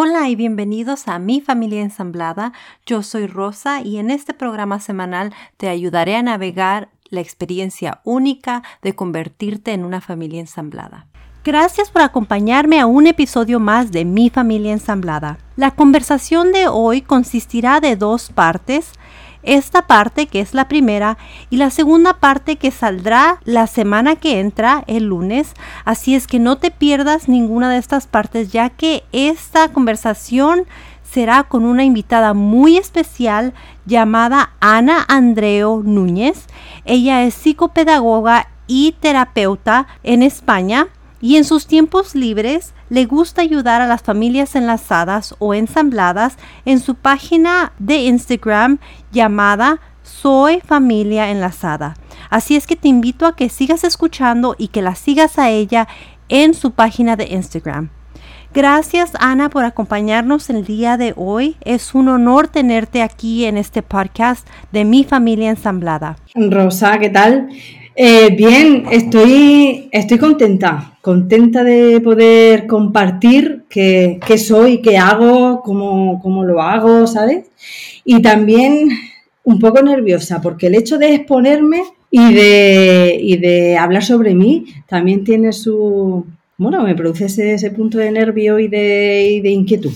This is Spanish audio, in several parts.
Hola y bienvenidos a Mi Familia Ensamblada. Yo soy Rosa y en este programa semanal te ayudaré a navegar la experiencia única de convertirte en una familia ensamblada. Gracias por acompañarme a un episodio más de Mi Familia Ensamblada. La conversación de hoy consistirá de dos partes esta parte que es la primera y la segunda parte que saldrá la semana que entra el lunes. Así es que no te pierdas ninguna de estas partes ya que esta conversación será con una invitada muy especial llamada Ana Andreo Núñez. Ella es psicopedagoga y terapeuta en España y en sus tiempos libres le gusta ayudar a las familias enlazadas o ensambladas en su página de Instagram llamada Soy Familia Enlazada. Así es que te invito a que sigas escuchando y que la sigas a ella en su página de Instagram. Gracias Ana por acompañarnos el día de hoy. Es un honor tenerte aquí en este podcast de mi familia ensamblada. Rosa, ¿qué tal? Eh, bien, estoy, estoy contenta, contenta de poder compartir qué, soy, qué hago, cómo, cómo, lo hago, ¿sabes? Y también un poco nerviosa, porque el hecho de exponerme y de, y de hablar sobre mí también tiene su... Bueno, me produce ese, ese punto de nervio y de, y de inquietud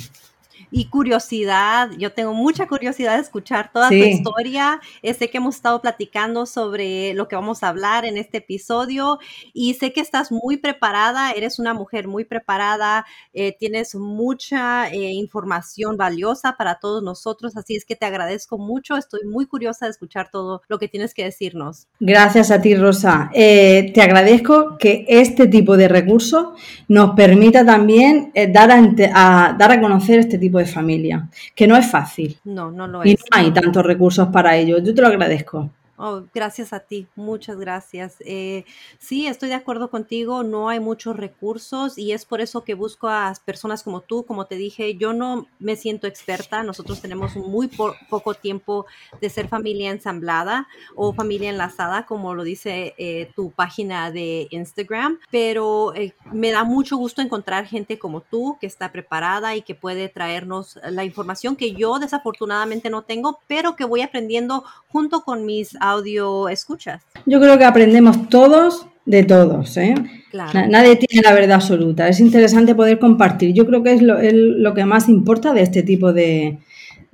y curiosidad. Yo tengo mucha curiosidad de escuchar toda tu historia. Eh, sé que hemos estado platicando sobre lo que vamos a hablar en este episodio y sé que estás muy preparada, eres una mujer muy preparada, eh, tienes mucha eh, información valiosa para todos nosotros, así es que te agradezco mucho. Estoy muy curiosa de escuchar todo lo que tienes que decirnos. Gracias a ti, Rosa. te agradezco que este tipo de recursos nos permita también dar, a, dar a conocer este tipo de familia, que no es fácil. No, no lo es. Y no hay tantos recursos para ello. Yo te lo agradezco. Oh, gracias a ti, muchas gracias. Eh, sí, estoy de acuerdo contigo, no hay muchos recursos y es por eso que busco a personas como tú, como te dije, yo no me siento experta, nosotros tenemos muy poco tiempo de ser familia ensamblada o familia enlazada, como lo dice eh, tu página de Instagram, pero eh, me da mucho gusto encontrar gente como tú que está preparada y que puede traernos la información que yo desafortunadamente no tengo, pero que voy aprendiendo junto con mis audio escuchas? Yo creo que aprendemos todos de todos. ¿eh? Nadie tiene la verdad absoluta. Es interesante poder compartir. Yo creo que es lo, que más importa de este tipo de,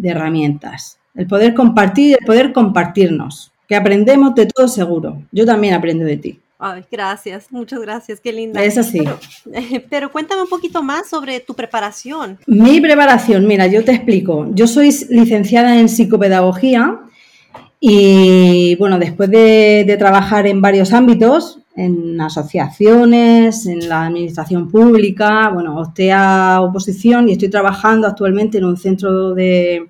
herramientas. El poder compartir y el poder compartirnos. Que aprendemos de todo seguro. Yo también aprendo de ti. Ay, gracias, muchas gracias, qué linda. Es así. pero, cuéntame un poquito más sobre tu preparación. Mi preparación, mira, yo te explico. Yo soy licenciada en psicopedagogía y bueno, después de, trabajar en varios ámbitos, en asociaciones, en la administración pública, bueno, opté a oposición y estoy trabajando actualmente en un centro de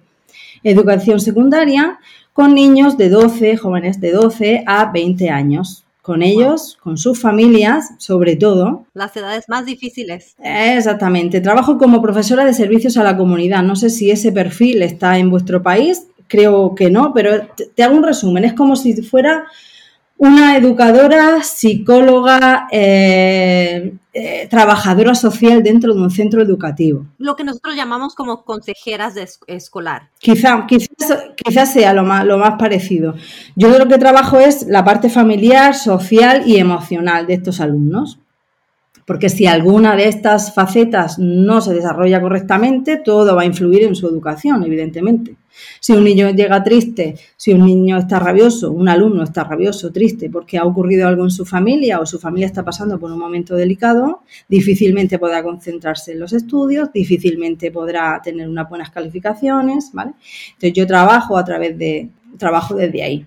educación secundaria con niños de 12, jóvenes de 12 a 20 años. Con ellos, con sus familias, sobre todo. Las edades más difíciles. Exactamente. Trabajo como profesora de servicios a la comunidad. No sé si ese perfil está en vuestro país creo que no, pero te, hago un resumen. Es como si fuera una educadora, psicóloga, eh, eh, trabajadora social dentro de un centro educativo. Lo que nosotros llamamos como consejeras de escolar. Quizá, quizás, sea lo más, lo más parecido. Yo lo que trabajo es la parte familiar, social y emocional de estos alumnos porque si alguna de estas facetas no se desarrolla correctamente, todo va a influir en su educación, evidentemente. Si un niño llega triste, si un niño está rabioso, un alumno está rabioso, triste, porque ha ocurrido algo en su familia o su familia está pasando por un momento delicado, difícilmente podrá concentrarse en los estudios, difícilmente podrá tener unas buenas calificaciones, ¿vale? Entonces yo trabajo a través de, trabajo desde ahí.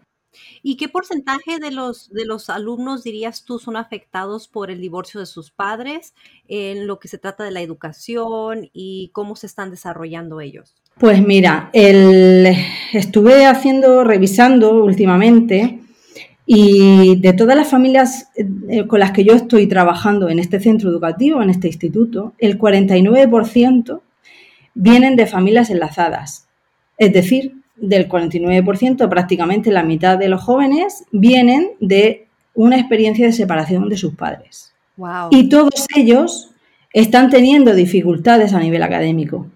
¿Y qué porcentaje de los, de los alumnos dirías tú son afectados por el divorcio de sus padres en lo que se trata de la educación y cómo se están desarrollando ellos? Pues mira, estuve haciendo, revisando últimamente y de todas las familias eh, con las que yo estoy trabajando en este centro educativo, en este instituto, el 49% vienen de familias enlazadas. Es decir, del 49%, prácticamente la mitad de los jóvenes vienen de una experiencia de separación de sus padres. Y todos ellos están teniendo dificultades a nivel académico.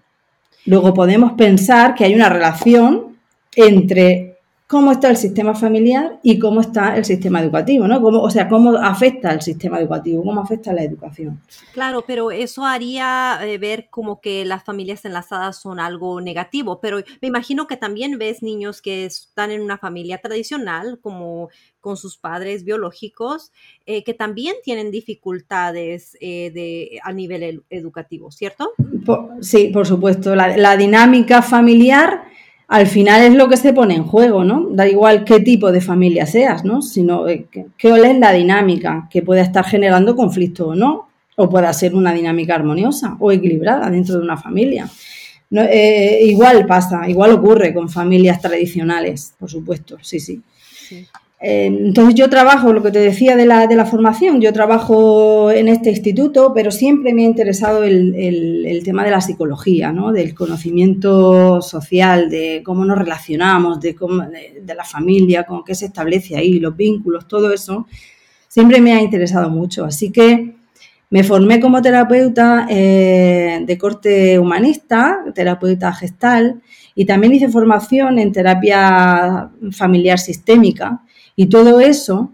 Luego podemos pensar que hay una relación entre cómo está el sistema familiar y cómo está el sistema educativo, ¿no? o sea, cómo afecta el sistema educativo, cómo afecta la educación. Claro, pero eso haría eh, ver como que las familias enlazadas son algo negativo, pero me imagino que también ves niños que están en una familia tradicional, como con sus padres biológicos, eh, que también tienen dificultades eh, de, a nivel educativo, ¿cierto? sí, por supuesto. la dinámica familiar al final es lo que se pone en juego, ¿no? Da igual qué tipo de familia seas, ¿no? Sino eh, que, es la dinámica que puede estar generando conflicto o no, o pueda ser una dinámica armoniosa o equilibrada dentro de una familia. Eh, igual pasa, igual ocurre con familias tradicionales, por supuesto, sí. sí. Eh, entonces yo trabajo, lo que te decía de la, de la, formación, yo trabajo en este instituto, pero siempre me ha interesado el, tema de la psicología, ¿no? del conocimiento social, de cómo nos relacionamos, de, cómo, de, la familia, con qué se establece ahí, los vínculos, todo eso, siempre me ha interesado mucho. Así que me formé como terapeuta eh, de corte humanista, terapeuta gestal, y también hice formación en terapia familiar sistémica y todo eso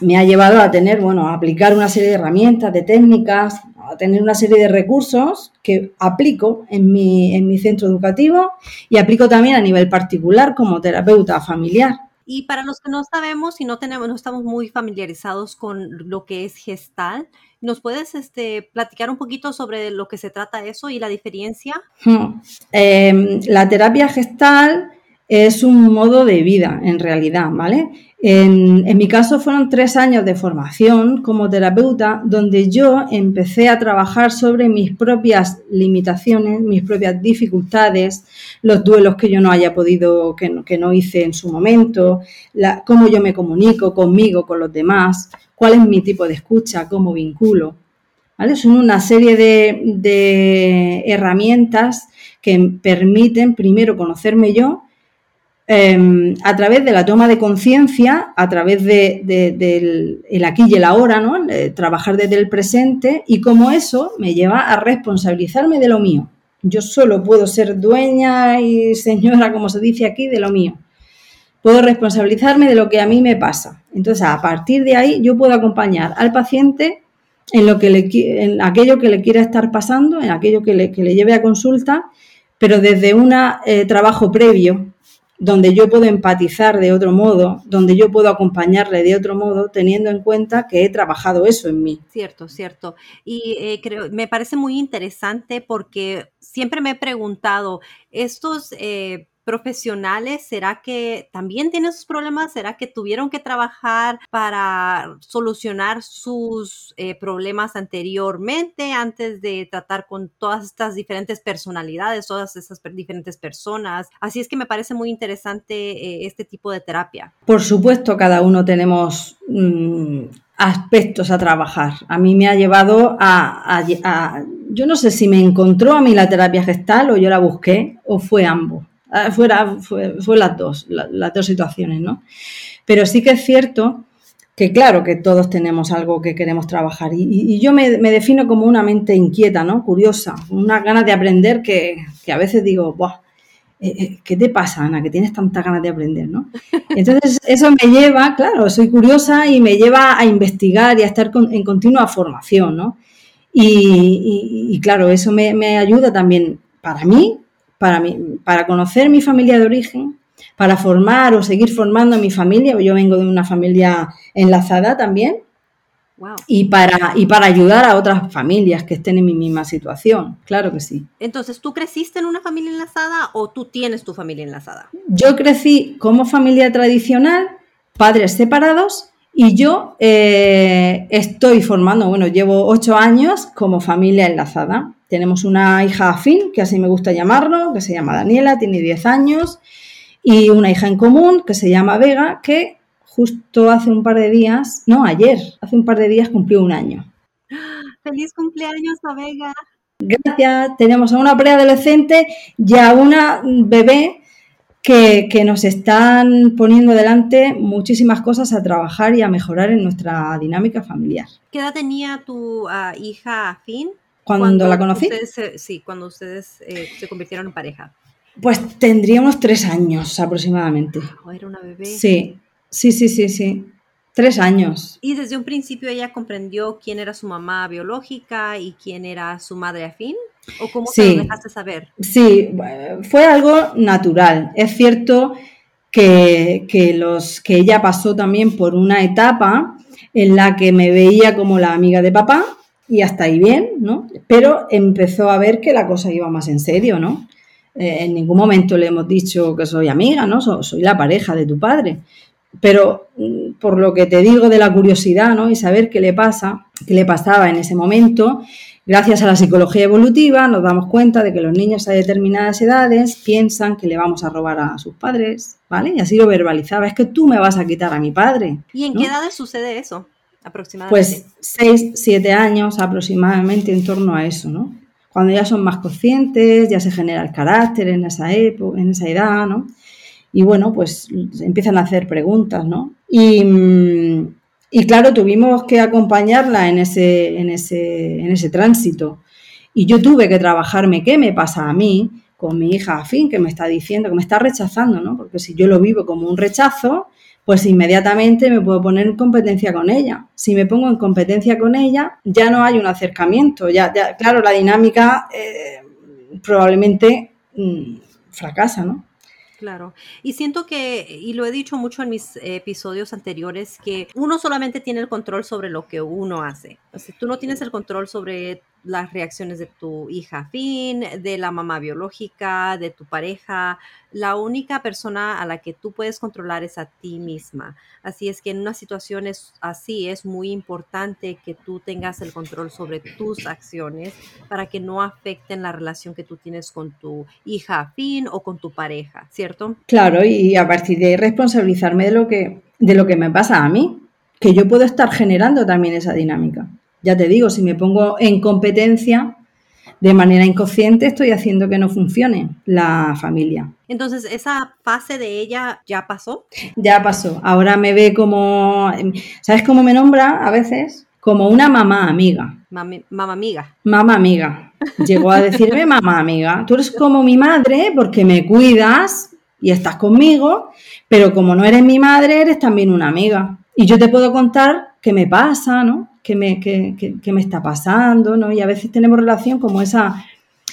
me ha llevado a tener, bueno, a aplicar una serie de herramientas, de técnicas, a tener una serie de recursos que aplico en mi, en mi centro educativo y aplico también a nivel particular como terapeuta familiar. Y para los que no sabemos y no tenemos, no estamos muy familiarizados con lo que es gestal, ¿nos puedes este, platicar un poquito sobre lo que se trata eso y la diferencia? Hmm. Em, la terapia gestal es un modo de vida en realidad, ¿vale? En, mi caso fueron tres años de formación como terapeuta donde yo empecé a trabajar sobre mis propias limitaciones, mis propias dificultades, los duelos que yo no haya podido, que no, que no hice en su momento, cómo yo me comunico conmigo, con los demás, cuál es mi tipo de escucha, cómo vinculo. Son una serie de herramientas que permiten primero conocerme yo, Em, a través de la toma de conciencia, a través del de, aquí y el ahora, ¿no? trabajar desde el presente y cómo eso me lleva a responsabilizarme de lo mío. Yo solo puedo ser dueña y señora, como se dice aquí, de lo mío. Puedo responsabilizarme de lo que a mí me pasa. Entonces, a partir de ahí, yo puedo acompañar al paciente en, lo que le, en aquello que le quiera estar pasando, en aquello que le, que le lleve a consulta, pero desde un eh, trabajo previo donde yo puedo empatizar de otro modo, donde yo puedo acompañarle de otro modo, teniendo en cuenta que he trabajado eso en mí. Cierto, cierto. Y eh, creo, me parece muy interesante porque siempre me he preguntado, estos eh, profesionales, ¿será que también tienen sus problemas? ¿Será que tuvieron que trabajar para solucionar sus eh, problemas anteriormente antes de tratar con todas estas diferentes personalidades, todas esas diferentes personas? Así es que me parece muy interesante eh, este tipo de terapia. Por supuesto, cada uno tenemos... Mm, aspectos a trabajar. A mí me ha llevado a, yo no sé si me encontró a mí la terapia gestal o yo la busqué o fue ambos. Ah, fuera, fue, las dos, las dos situaciones, ¿no? Pero sí que es cierto que claro que todos tenemos algo que queremos trabajar y, yo me, defino como una mente inquieta, ¿no? Curiosa, unas ganas de aprender que, a veces digo, Buah, eh, eh, ¿qué te pasa, Ana? Que tienes tantas ganas de aprender, ¿no? Entonces eso me lleva, claro, soy curiosa y me lleva a investigar y a estar en continua formación, ¿no? Y, claro, eso me, me ayuda también para mí para, mí, para conocer mi familia de origen, para formar o seguir formando mi familia, yo vengo de una familia enlazada también, y, para, y para ayudar a otras familias que estén en mi misma situación, claro que sí. Entonces, ¿tú creciste en una familia enlazada o tú tienes tu familia enlazada? Yo crecí como familia tradicional, padres separados, y yo eh, estoy formando, bueno, llevo ocho años como familia enlazada. Tenemos una hija afín, que así me gusta llamarlo, que se llama Daniela, tiene 10 años, y una hija en común, que se llama Vega, que justo hace un par de días, no, ayer, hace un par de días cumplió un año. ¡Feliz cumpleaños a Vega! Gracias. Tenemos a una preadolescente y a una bebé que, que, nos están poniendo delante muchísimas cosas a trabajar y a mejorar en nuestra dinámica familiar. ¿Qué edad tenía tu ah, hija Afín? Cuando la conocí. sí, cuando ustedes eh, se convirtieron en pareja. Pues tendría unos tres años aproximadamente. Oh, era una bebé. Sí, sí, sí, sí, sí. Tres años. Y desde un principio ella comprendió quién era su mamá biológica y quién era su madre afín. ¿O cómo se lo dejaste saber? Sí, fue algo natural. Es cierto que, que, los, que ella pasó también por una etapa en la que me veía como la amiga de papá y hasta ahí bien, ¿no? Pero empezó a ver que la cosa iba más en serio, ¿no? Eh, en ningún momento le hemos dicho que soy amiga, ¿no? soy la pareja de tu padre. Pero mm, por lo que te digo de la curiosidad, ¿no? Y saber qué le pasa, qué le pasaba en ese momento, gracias a la psicología evolutiva nos damos cuenta de que los niños a determinadas edades piensan que le vamos a robar a sus padres, ¿vale? Y así lo verbalizaba, es que tú me vas a quitar a mi padre. ¿Y en qué edades sucede eso? Aproximadamente. Pues 6, 7 años aproximadamente en torno a eso, ¿no? Cuando ya son más conscientes, ya se genera el carácter en esa época, en esa edad, ¿no? Y bueno, pues empiezan a hacer preguntas, ¿no? Y, mm, y claro, tuvimos que acompañarla en ese, en, ese, en ese tránsito. Y yo tuve que trabajarme qué me pasa a mí con mi hija afín, que me está diciendo, que me está rechazando, ¿no? Porque si yo lo vivo como un rechazo, pues inmediatamente me puedo poner en competencia con ella. Si me pongo en competencia con ella, ya no hay un acercamiento. Ya, claro, la dinámica eh, probablemente mm, fracasa, ¿no? Claro. Y siento que, y lo he dicho mucho en mis episodios anteriores, que uno solamente tiene el control sobre lo que uno hace. O tú no tienes el control sobre las reacciones de tu hija fin, de la mamá biológica, de tu pareja. La única persona a la que tú puedes controlar es a ti misma. Así es que en una situación así es muy importante que tú tengas el control sobre tus acciones para que no afecten la relación que tú tienes con tu hija fin o con tu pareja, ¿cierto? Claro, y a partir de ahí responsabilizarme de lo que, de lo que me pasa a mí, que yo puedo estar generando también esa dinámica. Ya te digo, si me pongo en competencia de manera inconsciente, estoy haciendo que no funcione la familia. Entonces, ¿esa fase de ella ya pasó? Ya pasó. Ahora me ve como, ¿sabes cómo me nombra a veces? Como una mamá amiga. mamá amiga. Mamá amiga. Llegó a decirme mamá amiga. Tú eres como mi madre porque me cuidas y estás conmigo, pero como no eres mi madre, eres también una amiga. Y yo te puedo contar qué me pasa, ¿no? Qué me, qué, me está pasando, ¿no? Y a veces tenemos relación como esa,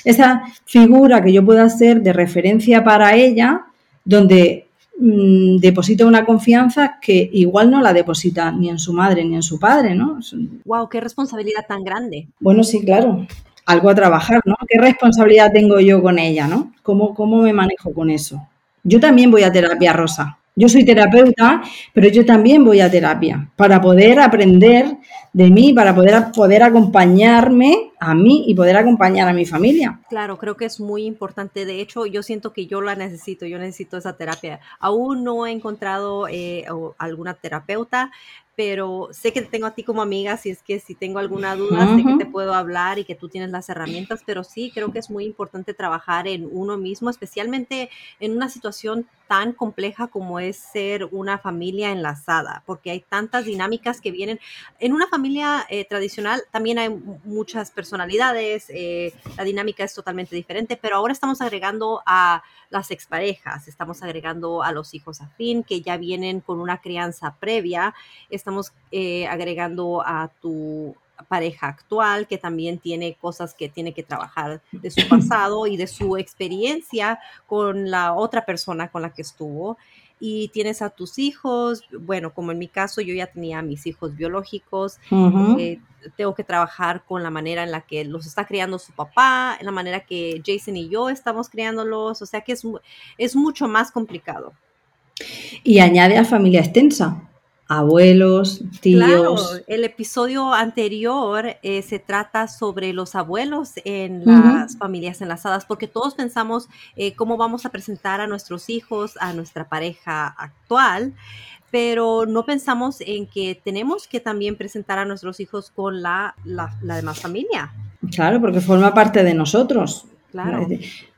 esa figura que yo pueda hacer de referencia para ella, donde mm, deposita una confianza que igual no la deposita ni en su madre ni en su padre, ¿no? Wow, qué responsabilidad tan grande. Bueno, sí, claro. Algo a trabajar, ¿no? ¿Qué responsabilidad tengo yo con ella, ¿no? ¿Cómo, cómo me manejo con eso? Yo también voy a terapia rosa. Yo soy terapeuta, pero yo también voy a terapia para poder aprender de mí, para poder, poder acompañarme a mí y poder acompañar a mi familia. Claro, creo que es muy importante. De hecho, yo siento que yo la necesito, yo necesito esa terapia. Aún no he encontrado eh, alguna terapeuta, pero sé que te tengo a ti como amiga, si es que si tengo alguna duda, sé que te puedo hablar y que tú tienes las herramientas, pero sí creo que es muy importante trabajar en uno mismo, especialmente en una situación tan compleja como es ser una familia enlazada, porque hay tantas dinámicas que vienen. En una familia eh, tradicional también hay muchas personalidades, eh, la dinámica es totalmente diferente, pero ahora estamos agregando a las exparejas, estamos agregando a los hijos afín que ya vienen con una crianza previa, estamos eh, agregando a tu pareja actual que también tiene cosas que tiene que trabajar de su pasado y de su experiencia con la otra persona con la que estuvo. Y tienes a tus hijos, bueno, como en mi caso yo ya tenía a mis hijos biológicos, eh, tengo que trabajar con la manera en la que los está criando su papá, en la manera que Jason y yo estamos criándolos, o sea que es, es mucho más complicado. Y añade a familia extensa, abuelos, tíos. Claro, el episodio anterior eh, se trata sobre los abuelos en las familias enlazadas, porque todos pensamos eh, cómo vamos a presentar a nuestros hijos, a nuestra pareja actual, pero no pensamos en que tenemos que también presentar a nuestros hijos con la, la, demás familia. Claro, porque forma parte de nosotros. Claro.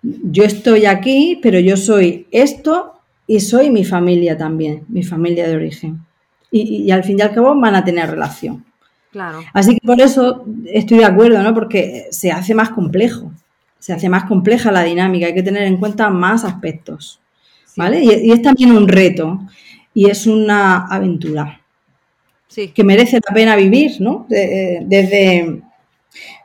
Yo estoy aquí, pero yo soy esto y soy mi familia también, mi familia de origen y, al fin y al cabo van a tener relación. Claro. Así que por eso estoy de acuerdo, ¿no? Porque se hace más complejo, se hace más compleja la dinámica, hay que tener en cuenta más aspectos, ¿vale? Y, y es también un reto y es una aventura Sí. que merece la pena vivir, ¿no? De- desde,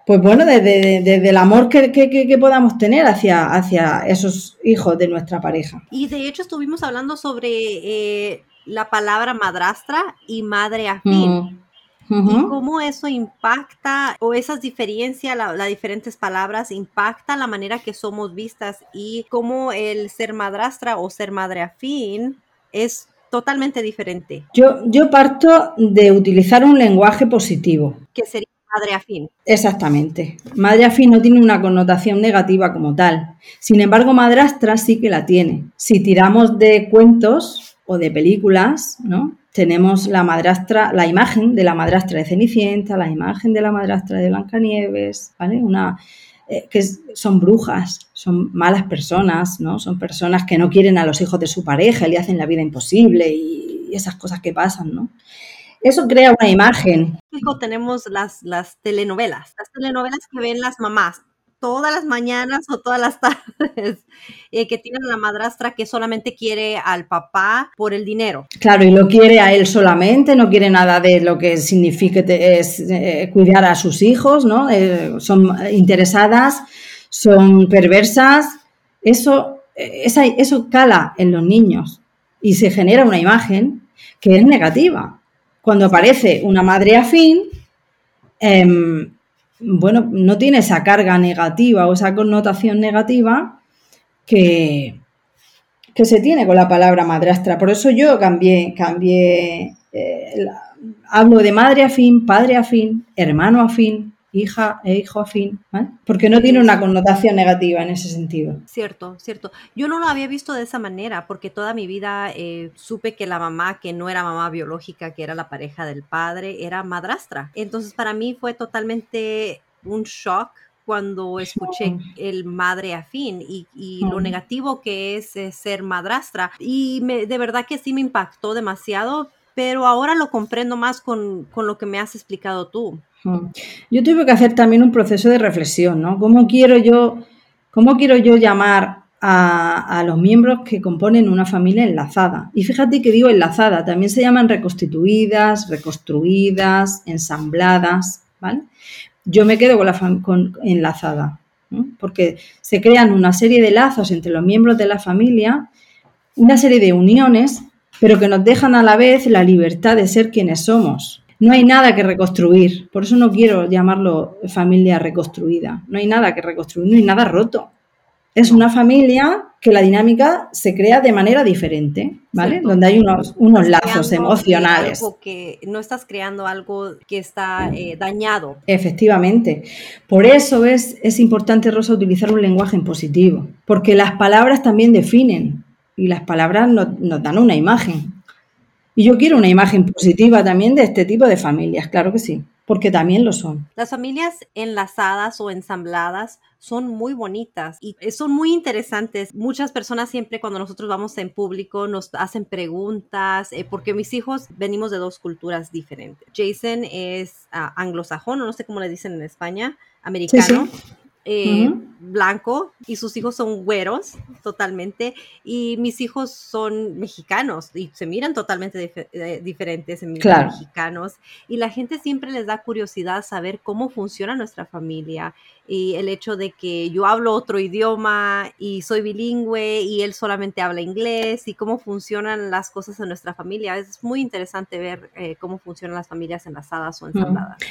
pues bueno, desde, desde el amor que- que podamos tener hacia, hacia esos hijos de nuestra pareja. Y de hecho estuvimos hablando sobre eh, la palabra madrastra y madre afín. Mm. Y cómo eso impacta, o esas diferencias, la- las diferentes palabras, impacta la manera que somos vistas y cómo el ser madrastra o ser madre afín es totalmente diferente, Yo, yo parto de utilizar un lenguaje positivo. que sería madre afín. Exactamente. Madre afín no tiene una connotación negativa como tal. Sin embargo, madrastra sí que la tiene. Si tiramos de cuentos o de películas, ¿no? Tenemos la madrastra, la imagen de la madrastra de Cenicienta, la imagen de la madrastra de Blancanieves, ¿vale? Una eh, que son brujas, son malas personas, ¿no? Son personas que no quieren a los hijos de su pareja le hacen la vida imposible y, esas cosas que pasan, ¿no? Eso crea una imagen tenemos las, las telenovelas, las telenovelas que ven las mamás todas las mañanas o todas las tardes, eh, que tienen la madrastra que solamente quiere al papá por el dinero. Claro, y lo quiere a él solamente, no quiere nada de lo que signifique eh, cuidar a sus hijos, ¿no? Eh, son interesadas, son perversas. Eso, eh, eso cala en los niños y se genera una imagen que es negativa. Cuando aparece una madre afín, em, bueno, no tiene esa carga negativa o esa connotación negativa que, que se tiene con la palabra madrastra. Por eso yo cambié, cambié, eh, hablo de madre afín, padre afín, hermano afín, hija e hijo afín, ¿vale? porque no tiene una connotación negativa en ese sentido. Cierto, cierto. Yo no lo había visto de esa manera porque toda mi vida eh, supe que la mamá, que no era mamá biológica, que era la pareja del padre, era madrastra. Entonces para mí fue totalmente un shock cuando escuché el madre afín y, y lo Mm. negativo que es eh, ser madrastra. Y me- de verdad que sí me impactó demasiado, pero ahora lo comprendo más con, con lo que me has explicado tú. Yo tuve que hacer también un proceso de reflexión, ¿no? ¿Cómo quiero yo, cómo quiero yo llamar a, los miembros que componen una familia enlazada? Y fíjate que digo enlazada, también se llaman reconstituidas, reconstruidas, ensambladas, ¿vale? Yo me quedo con la con enlazada, porque se crean una serie de lazos entre los miembros de la familia, una serie de uniones, pero que nos dejan a la vez la libertad de ser quienes somos. No hay nada que reconstruir, por eso no quiero llamarlo familia reconstruida. No hay nada que reconstruir, no hay nada roto. Es una familia que la dinámica se crea de manera diferente, ¿vale? Donde hay unos, unos lazos emocionales. algo que no estás creando algo que está eh, dañado. Efectivamente. Por eso es, es importante, Rosa, utilizar un lenguaje en positivo, porque las palabras también definen y las palabras nos, nos dan una imagen. Y yo quiero una imagen positiva también de este tipo de familias, claro que sí, porque también lo son. Las familias enlazadas o ensambladas son muy bonitas y son muy interesantes. Muchas personas siempre cuando nosotros vamos en público nos hacen preguntas, eh, porque mis hijos venimos de dos culturas diferentes. Jason es ah, anglosajón, o no sé cómo le dicen en España, americano. Eh, Ujú. blanco y sus hijos son güeros totalmente y mis hijos son mexicanos y se miran totalmente dife- eh, diferentes se miran Claro. mexicanos y la gente siempre les da curiosidad saber cómo funciona nuestra familia y el hecho de que yo hablo otro idioma y soy bilingüe y él solamente habla inglés y cómo funcionan las cosas en nuestra familia. Es muy interesante ver eh, cómo funcionan las familias enlazadas o ensambladas.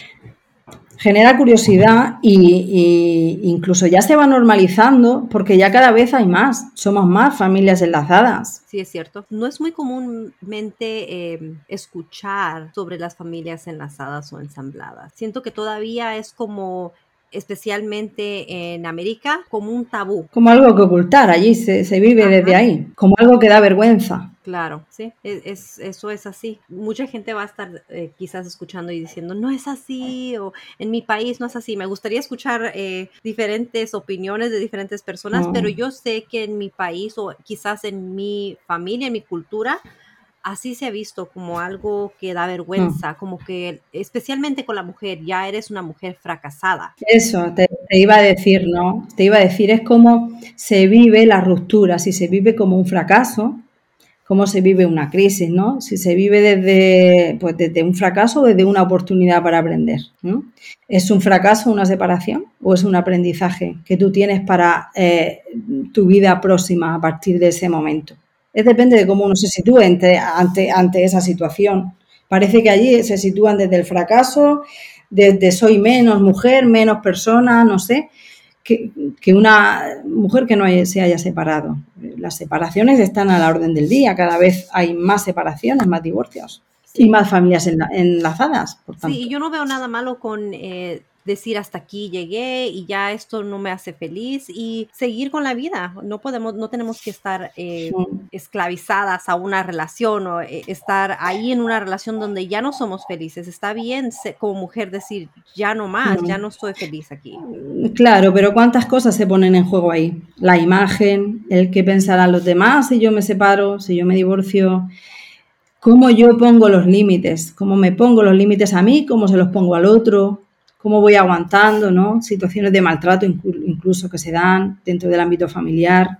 Genera curiosidad y, incluso ya se va normalizando porque ya cada vez hay más, somos más familias enlazadas. Sí, es cierto. No es muy comúnmente eh, escuchar sobre las familias enlazadas o ensambladas. Siento que todavía es como, especialmente en América, como un tabú. Como algo que ocultar, allí se, se vive Ajá. desde ahí, como algo que da vergüenza. Claro, sí, es, es- eso es así. Mucha gente va a estar eh, quizás escuchando y diciendo, no es así, o en mi país no es así. Me gustaría escuchar eh, diferentes opiniones de diferentes personas, Mm. pero yo sé que en mi país o quizás en mi familia, en mi cultura, así se ha visto como algo que da vergüenza, mm. como que especialmente con la mujer, ya eres una mujer fracasada. Eso, te, iba a decir, ¿no? Te iba a decir, es como se vive la ruptura, si se vive como un fracaso, cómo se vive una crisis, ¿no? Si se vive desde, pues desde un fracaso o desde una oportunidad para aprender. ¿Es un fracaso una separación o es un aprendizaje que tú tienes para eh, tu vida próxima a partir de ese momento? Es depende de cómo uno se sitúe ante, ante, esa situación. Parece que allí se sitúan desde el fracaso, desde soy menos mujer, menos persona, no sé, que, una mujer que no se haya separado. Las separaciones están a la orden del día, cada vez hay más separaciones, más divorcios y más familias enlazadas. Por tanto. Sí, yo no veo nada malo con eh, decir hasta aquí llegué y ya esto no me hace feliz y seguir con la vida. No podemos, no tenemos que estar eh, esclavizadas a una relación o eh, estar ahí en una relación donde ya no somos felices. Está bien como mujer decir ya no más, ya no estoy feliz aquí. Claro, pero ¿cuántas cosas se ponen en juego ahí? La imagen, el que pensarán los demás si yo me separo, si yo me divorcio cómo yo pongo los límites, cómo me pongo los límites a mí, cómo se los pongo al otro, cómo voy aguantando, ¿no? Situaciones de maltrato incluso que se dan dentro del ámbito familiar.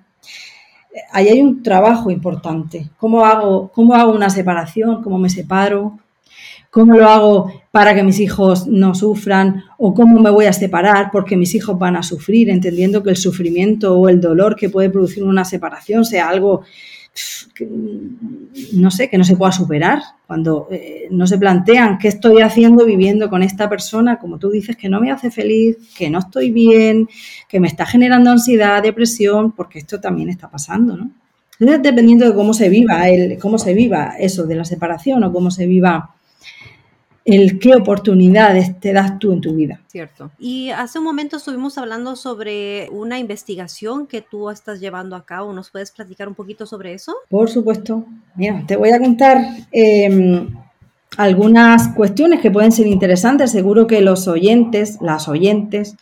Ahí hay un trabajo importante. ¿Cómo hago, cómo hago una separación? ¿Cómo me separo? ¿Cómo lo hago para que mis hijos no sufran? ¿O cómo me voy a separar porque mis hijos van a sufrir? Entendiendo que el sufrimiento o el dolor que puede producir una separación sea algo no sé, que no se pueda superar, cuando eh, no se plantean qué estoy haciendo viviendo con esta persona, como tú dices, que no me hace feliz, que no estoy bien, que me está generando ansiedad, depresión, porque esto también está pasando, ¿no? Entonces, dependiendo de cómo se viva, el, cómo se viva eso de la separación o cómo se viva el qué oportunidades te das tú en tu vida. Cierto. Y hace un momento estuvimos hablando sobre una investigación que tú estás llevando a cabo. ¿Nos puedes platicar un poquito sobre eso? Por supuesto. Mira, te voy a contar em, algunas cuestiones que pueden ser interesantes. Seguro que los oyentes, las oyentes,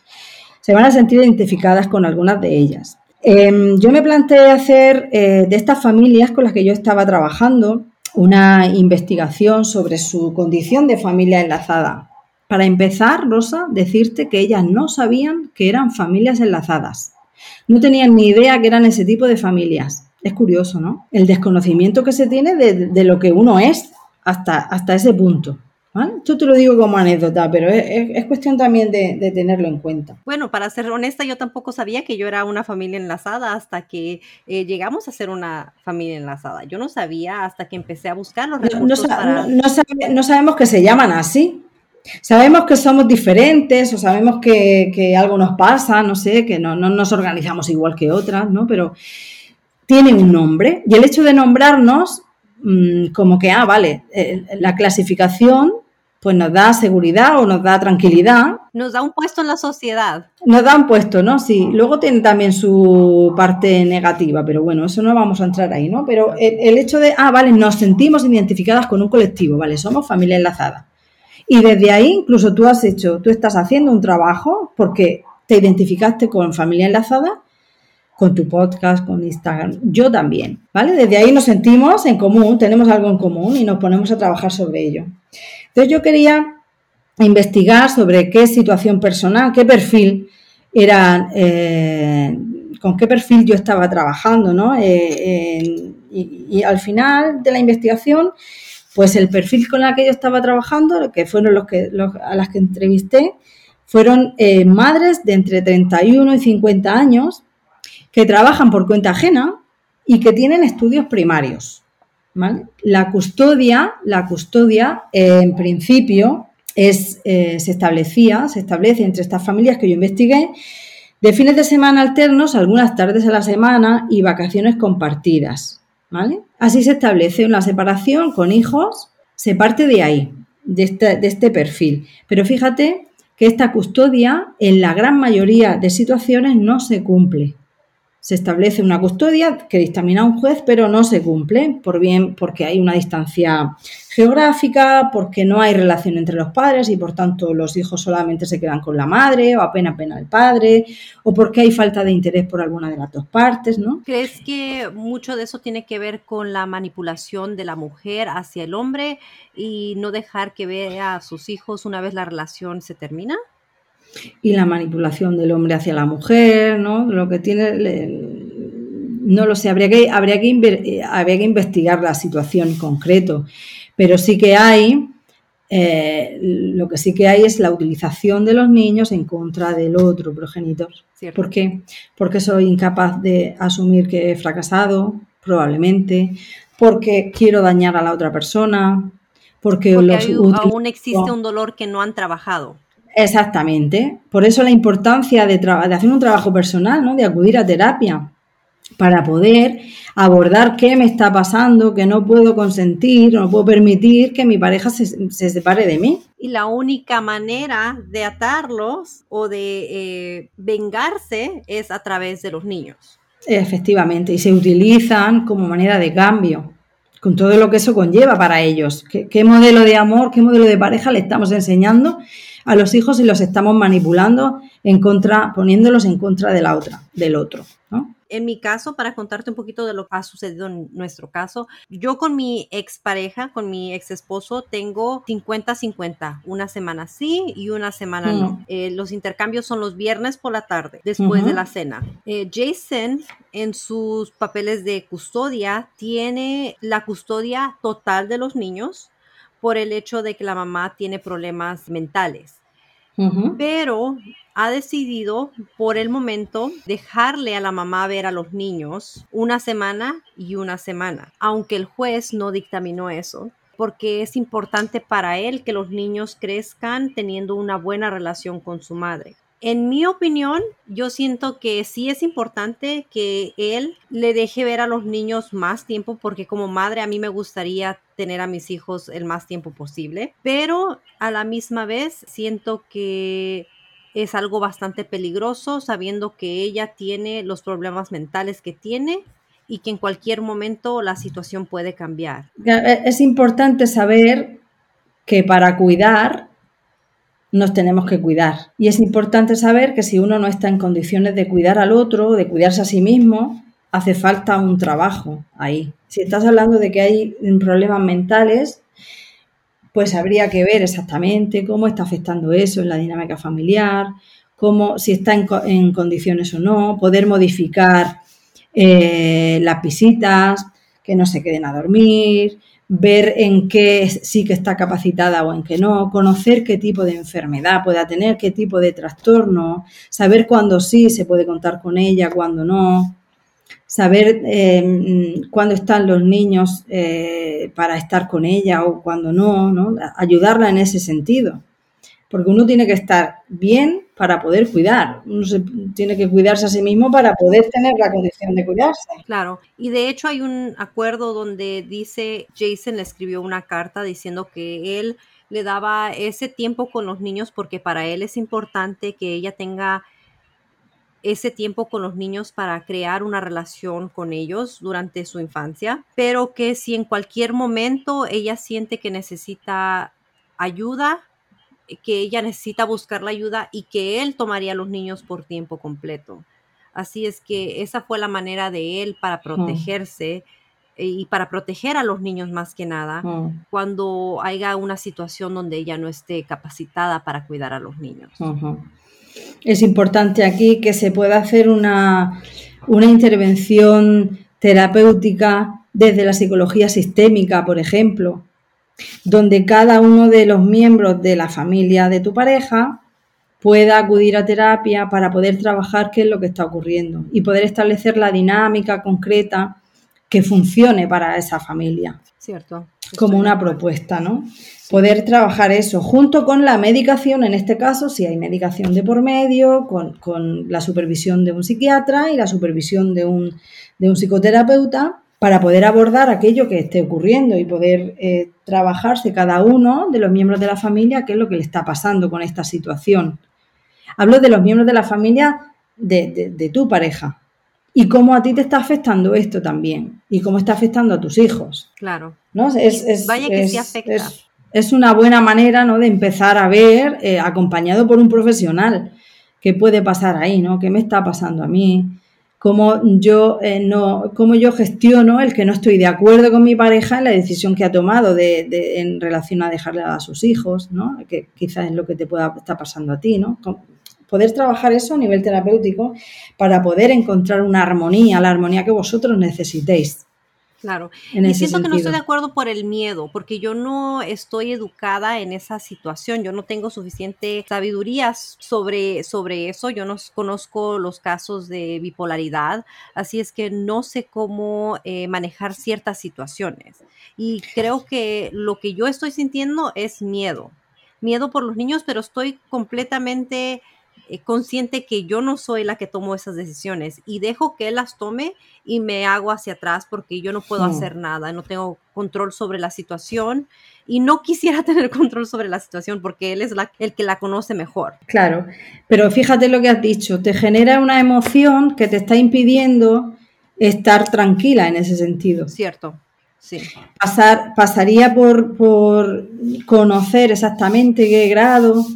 se van a sentir identificadas con algunas de ellas. Em, yo me planteé hacer eh, de estas familias con las que yo estaba trabajando, una investigación sobre su condición de familia enlazada. Para empezar, Rosa, decirte que ellas no sabían que eran familias enlazadas. No tenían ni idea que eran ese tipo de familias. Es curioso, ¿no? El desconocimiento que se tiene de, lo que uno es hasta, hasta ese punto. Yo te lo digo como anécdota, pero es, cuestión también de, tenerlo en cuenta. Bueno, para ser honesta, yo tampoco sabía que yo era una familia enlazada hasta que eh, llegamos a ser una familia enlazada. Yo no sabía hasta que empecé a buscar los recursos no, sabemos que se llaman así. Sabemos que somos diferentes o sabemos que, algo nos pasa, no sé, que no, nos organizamos igual que otras, ¿no? Pero tienen un nombre y el hecho de nombrarnos mm, como que, ah, vale, eh, la clasificación pues nos da seguridad o nos da tranquilidad. Nos da un puesto en la sociedad. Nos da un puesto, ¿no? Sí. Luego tiene también su parte negativa, pero bueno, eso no vamos a entrar ahí, ¿no? Pero el, hecho de, ah, vale, nos sentimos identificadas con un colectivo, ¿vale? Somos familia enlazada. Y desde ahí incluso tú has hecho, tú estás haciendo un trabajo porque te identificaste con familia enlazada con tu podcast, con Instagram. Yo también, ¿vale? Desde ahí nos sentimos en común, tenemos algo en común y nos ponemos a trabajar sobre ello. Entonces yo quería investigar sobre qué situación personal, qué perfil era, eh, con qué perfil yo estaba trabajando, ¿no? Eh, y, al final de la investigación, pues el perfil con el que yo estaba trabajando, que fueron los que a las que entrevisté, fueron eh, madres de entre 31 y 50 años que trabajan por cuenta ajena y que tienen estudios primarios. La custodia, la custodia en principio es, eh, se establecía, se establece entre estas familias que yo investigué, de fines de semana alternos, algunas tardes a la semana y vacaciones compartidas. ¿vale? Así se establece una separación con hijos, se parte de ahí, de este, de este perfil. Pero fíjate que esta custodia en la gran mayoría de situaciones no se cumple. Se establece una custodia que dictamina un juez, pero no se cumple, por bien porque hay una distancia geográfica, porque no hay relación entre los padres y por tanto los hijos solamente se quedan con la madre o apenas pena el padre, o porque hay falta de interés por alguna de las dos partes, ¿no? ¿Crees que mucho de eso tiene que ver con la manipulación de la mujer hacia el hombre y no dejar que vea a sus hijos una vez la relación se termina? Y la manipulación del hombre hacia la mujer, ¿no? Lo que tiene, no lo sé, habría que, habría, que, habría que investigar la situación en concreto, pero sí que hay, eh, lo que sí que hay es la utilización de los niños en contra del otro progenitor. ¿Por qué? Porque soy incapaz de asumir que he fracasado, probablemente, porque quiero dañar a la otra persona, porque, aún existe un dolor que no han trabajado. Exactamente. Por eso la importancia de, de, hacer un trabajo personal, ¿no? De acudir a terapia para poder abordar qué me está pasando, que no puedo consentir, no puedo permitir que mi pareja se, separe de mí. Y la única manera de atarlos o de eh, vengarse es a través de los niños. Efectivamente, y se utilizan como manera de cambio, con todo lo que eso conlleva para ellos. qué modelo de amor, qué modelo de pareja le estamos enseñando? A los hijos y los estamos manipulando en contra, poniéndolos en contra de la otra, del otro, ¿no? En mi caso, para contarte un poquito de lo que ha sucedido en nuestro caso, yo con mi expareja, con mi ex esposo, tengo 50-50, una semana sí y una semana no. Mm. Eh, los intercambios son los viernes por la tarde, después de la cena. Eh, Jason, en sus papeles de custodia, tiene la custodia total de los niños por el hecho de que la mamá tiene problemas mentales. Pero ha decidido por el momento dejarle a la mamá ver a los niños una semana y una semana, aunque el juez no dictaminó eso porque es importante para él que los niños crezcan teniendo una buena relación con su madre. En mi opinión, yo siento que sí es importante que él le deje ver a los niños más tiempo porque como madre a mí me gustaría tener a mis hijos el más tiempo posible, pero a la misma vez siento que es algo bastante peligroso sabiendo que ella tiene los problemas mentales que tiene y que en cualquier momento la situación puede cambiar. Es importante saber que para cuidar nos tenemos que cuidar. Y es importante saber que si uno no está en condiciones de cuidar al otro, de cuidarse a sí mismo, hace falta un trabajo ahí. Si estás hablando de que hay problemas mentales, pues habría que ver exactamente cómo está afectando eso en la dinámica familiar, cómo, si está en, condiciones o no, poder modificar eh, las visitas, que no se queden a dormir, ver en qué sí que está capacitada o en qué no, conocer qué tipo de enfermedad pueda tener, qué tipo de trastorno, saber cuándo sí se puede contar con ella, cuándo no, saber eh, cuándo están los niños eh, para estar con ella o cuándo no, no, ayudarla en ese sentido. Porque uno tiene que estar bien para poder cuidar. Uno tiene que cuidarse a sí mismo para poder tener la condición de cuidarse. Claro, y de hecho hay un acuerdo donde dice, Jason le escribió una carta diciendo que él le daba ese tiempo con los niños porque para él es importante que ella tenga ese tiempo con los niños para crear una relación con ellos durante su infancia, pero que si en cualquier momento ella siente que necesita ayuda, que ella necesita buscar la ayuda y que él tomaría a los niños por tiempo completo. Así es que esa fue la manera de él para protegerse eh, y para proteger a los niños más que nada cuando haya una situación donde ella no esté capacitada para cuidar a los niños. Es importante aquí que se pueda hacer una, una intervención terapéutica desde la psicología sistémica, por ejemplo, donde cada uno de los miembros de la familia de tu pareja pueda acudir a terapia para poder trabajar qué es lo que está ocurriendo y poder establecer la dinámica concreta que funcione para esa familia. Cierto. Como una propuesta, ¿no? Poder trabajar eso junto con la medicación, en este caso, si hay medicación de por medio, con, con la supervisión de un psiquiatra y la supervisión de un, de un psicoterapeuta, para poder abordar aquello que esté ocurriendo y poder eh, trabajarse cada uno de los miembros de la familia qué es lo que le está pasando con esta situación. Hablo de los miembros de la familia de, tu pareja, y cómo a ti te está afectando esto también y cómo está afectando a tus hijos. Claro. ¿no? Es, Vaya que sí afecta. Es, una buena manera ¿no? de empezar a ver, eh, acompañado por un profesional, qué puede pasar ahí, ¿no? ¿Qué me está pasando a mí? Cómo yo, eh, no, cómo yo gestiono el que no estoy de acuerdo con mi pareja en la decisión que ha tomado de, en relación a dejarle a sus hijos, ¿no? que quizás es lo que te pueda estar pasando a ti. ¿no? poder trabajar eso a nivel terapéutico para poder encontrar una armonía, la armonía que vosotros necesitéis. Claro. y siento que no estoy de acuerdo por el miedo, porque yo no estoy educada en esa situación, yo no tengo suficiente sabiduría sobre, sobre eso, yo no conozco los casos de bipolaridad, así es que no sé cómo eh, manejar ciertas situaciones. Y creo que lo que yo estoy sintiendo es miedo, miedo por los niños, pero estoy completamente consciente que yo no soy la que tomo esas decisiones y dejo que él las tome y me hago hacia atrás porque yo no puedo hacer nada, no tengo control sobre la situación y no quisiera tener control sobre la situación porque él es el que la conoce mejor. Claro, pero fíjate lo que has dicho, te genera una emoción que te está impidiendo estar tranquila en ese sentido. Cierto. Sí. Pasar, pasaría por, por conocer exactamente qué grado,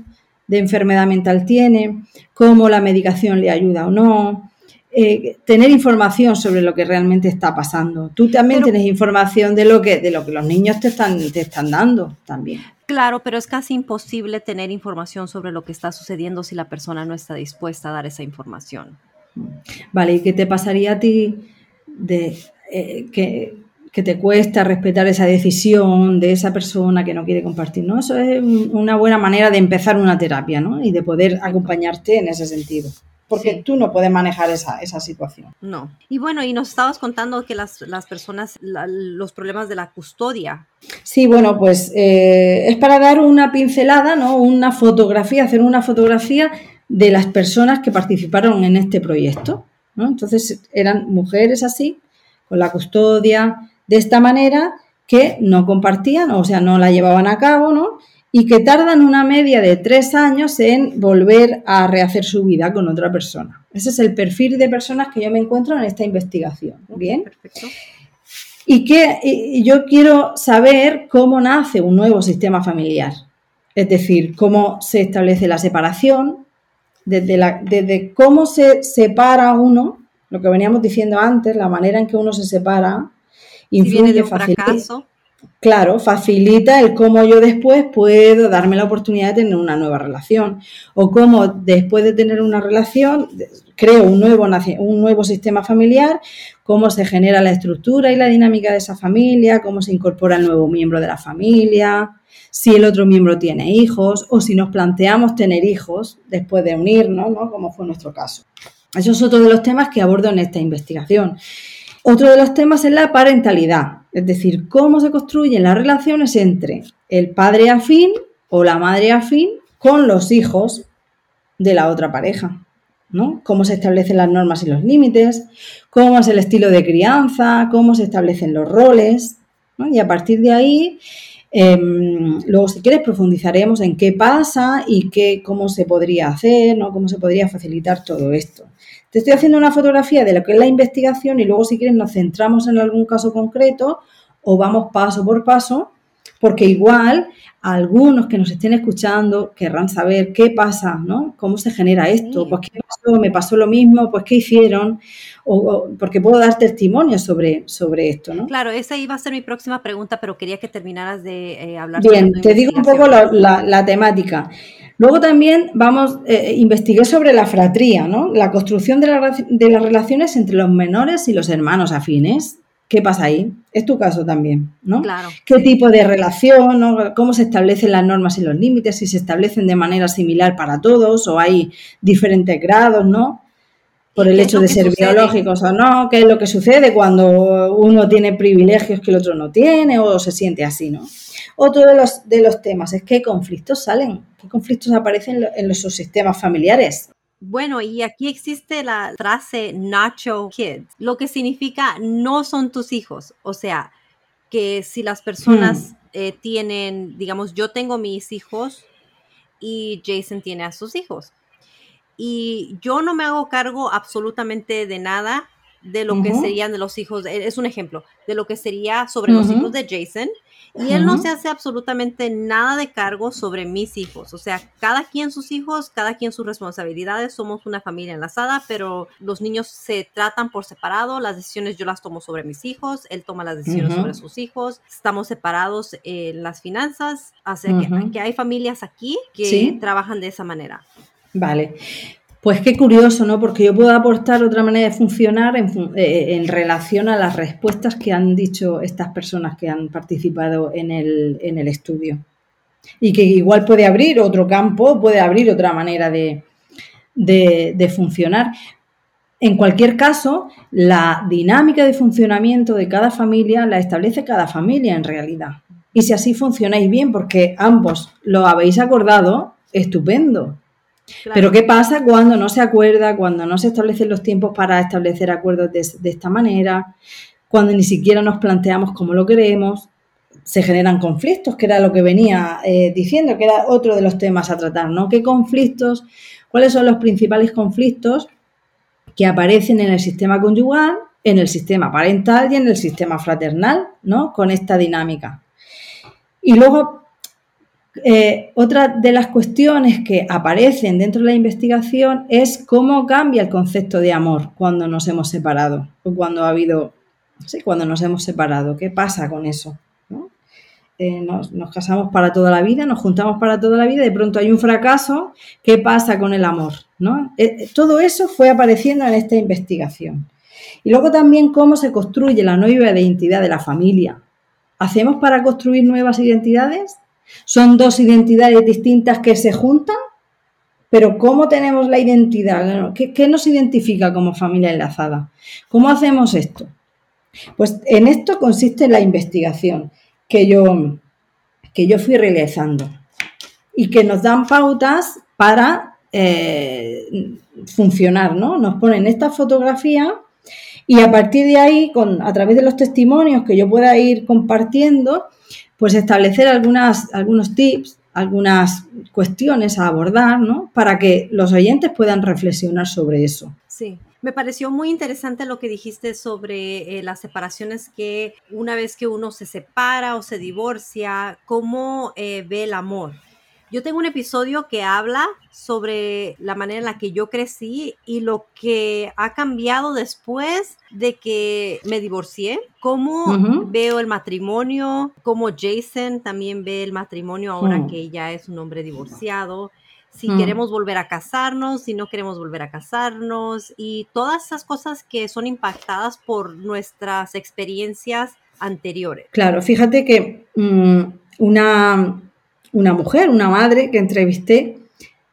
de enfermedad mental tiene, cómo la medicación le ayuda o no, eh, tener información sobre lo que realmente está pasando. Tú también tienes información de lo que de lo que los niños te están te están dando también. Claro, pero es casi imposible tener información sobre lo que está sucediendo si la persona no está dispuesta a dar esa información. Vale, ¿y qué te pasaría a ti de eh, que que te cuesta respetar esa decisión de esa persona que no quiere compartir, ¿no? Eso es una buena manera de empezar una terapia, ¿no? Y de poder acompañarte en ese sentido. Porque tú no puedes manejar esa, esa, situación. No. Y bueno, y nos estabas contando que las, las personas, los problemas de la custodia. Sí, bueno, pues eh, es para dar una pincelada, ¿no? Una fotografía, hacer una fotografía de las personas que participaron en este proyecto, ¿no? Entonces eran mujeres así, con la custodia, de esta manera que no compartían, o sea, no la llevaban a cabo, ¿no? Y que tardan una media de tres años en volver a rehacer su vida con otra persona. Ese es el perfil de personas que yo me encuentro en esta investigación. ¿Bien? Perfecto. Y que yo quiero saber cómo nace un nuevo sistema familiar. Es decir, cómo se establece la separación, desde, la, desde cómo se separa uno, lo que veníamos diciendo antes, la manera en que uno se separa, influye, facilita, claro, facilita el cómo yo después puedo darme la oportunidad de tener una nueva relación o cómo después de tener una relación creo un nuevo, un nuevo sistema familiar, cómo se genera la estructura y la dinámica de esa familia, cómo se incorpora el nuevo miembro de la familia, si el otro miembro tiene hijos o si nos planteamos tener hijos después de unirnos, ¿no? como fue nuestro caso. Eso es otro de los temas que abordo en esta investigación. Otro de los temas es la parentalidad, es decir, cómo se construyen las relaciones entre el padre afín o la madre afín con los hijos de la otra pareja. ¿no? Cómo se establecen las normas y los límites, cómo es el estilo de crianza, cómo se establecen los roles. Y a partir de ahí, em, luego si quieres profundizaremos en qué pasa y qué, cómo se podría hacer, ¿no? cómo se podría facilitar todo esto. Te estoy haciendo una fotografía de lo que es la investigación y luego si quieres nos centramos en algún caso concreto o vamos paso por paso, porque igual algunos que nos estén escuchando querrán saber qué pasa, ¿no? ¿Cómo se genera esto? Pues qué pasó, me pasó lo mismo, pues qué hicieron, o, porque puedo dar testimonio sobre, sobre esto, ¿no? Claro, esa iba a ser mi próxima pregunta, pero quería que terminaras de eh, hablar. Bien, te digo un poco la temática. Luego también vamos, eh, investigué sobre la fratría, ¿no? La construcción de, las relaciones entre los menores y los hermanos afines. ¿Qué pasa ahí? Es tu caso también, ¿no? Claro. ¿Qué tipo de relación? ¿no? ¿Cómo se establecen las normas y los límites? Si se establecen de manera similar para todos o hay diferentes grados, ¿no? Por el hecho de ser biológicos o no, qué es lo que sucede cuando uno tiene privilegios que el otro no tiene o se siente así, ¿no? Otro de los, de los temas es qué conflictos salen, qué conflictos aparecen en los subsistemas familiares. Bueno, y aquí existe la frase Nacho Kids, lo que significa no son tus hijos. O sea, que si las personas hmm. eh, tienen, digamos, yo tengo mis hijos y Jason tiene a sus hijos. Y yo no me hago cargo absolutamente de nada de lo que serían de los hijos, es un ejemplo, de lo que sería sobre los hijos de Jason. Y él no se hace absolutamente nada de cargo sobre mis hijos. O sea, cada quien sus hijos, cada quien sus responsabilidades. Somos una familia enlazada, pero los niños se tratan por separado. Las decisiones yo las tomo sobre mis hijos. Él toma las decisiones sobre sus hijos. Estamos separados en las finanzas. Así que, hay familias aquí que trabajan de esa manera. Vale. Pues qué curioso, ¿no? Porque yo puedo aportar otra manera de funcionar en, eh, relación a las respuestas que han dicho estas personas que han participado en el, estudio. Y que igual puede abrir otro campo, puede abrir otra manera de funcionar. En cualquier caso, la dinámica de funcionamiento de cada familia la establece cada familia en realidad. Y si así funcionáis bien, porque ambos lo habéis acordado, estupendo. Pero ¿qué pasa cuando no se acuerda, cuando no se establecen los tiempos para establecer acuerdos de, esta manera, cuando ni siquiera nos planteamos cómo lo queremos? Se generan conflictos, que era lo que venía eh, diciendo, que era otro de los temas a tratar, ¿no? ¿Qué conflictos? ¿Cuáles son los principales conflictos que aparecen en el sistema conyugal, en el sistema parental y en el sistema fraternal, ¿no? Con esta dinámica. Y luego, eh, otra de las cuestiones que aparecen dentro de la investigación es cómo cambia el concepto de amor cuando nos hemos separado o cuando ha habido, sí, cuando nos hemos separado. ¿Qué pasa con eso? Eh, nos, casamos para toda la vida, nos juntamos para toda la vida, de pronto hay un fracaso. ¿Qué pasa con el amor? Eh, todo eso fue apareciendo en esta investigación. Y luego también cómo se construye la nueva identidad de la familia. ¿Hacemos para construir nuevas identidades? Son dos identidades distintas que se juntan, pero ¿cómo tenemos la identidad? ¿Qué, nos identifica como familia enlazada? ¿Cómo hacemos esto? Pues en esto consiste la investigación que yo, que yo fui realizando y que nos dan pautas para eh, funcionar, ¿no? Nos ponen esta fotografía y a partir de ahí, con, a través de los testimonios que yo pueda ir compartiendo, pues establecer algunas, algunos tips, algunas cuestiones a abordar, ¿no? Para que los oyentes puedan reflexionar sobre eso. Sí. Me pareció muy interesante lo que dijiste sobre eh, las separaciones que una vez que uno se separa o se divorcia, cómo eh, ve el amor. Yo tengo un episodio que habla sobre la manera en la que yo crecí y lo que ha cambiado después de que me divorcié, cómo veo el matrimonio, cómo Jason también ve el matrimonio ahora mm. que ya es un hombre divorciado si mm. queremos volver a casarnos, si no queremos volver a casarnos y todas esas cosas que son impactadas por nuestras experiencias anteriores. Claro, fíjate que mm, una, una mujer, una madre que entrevisté,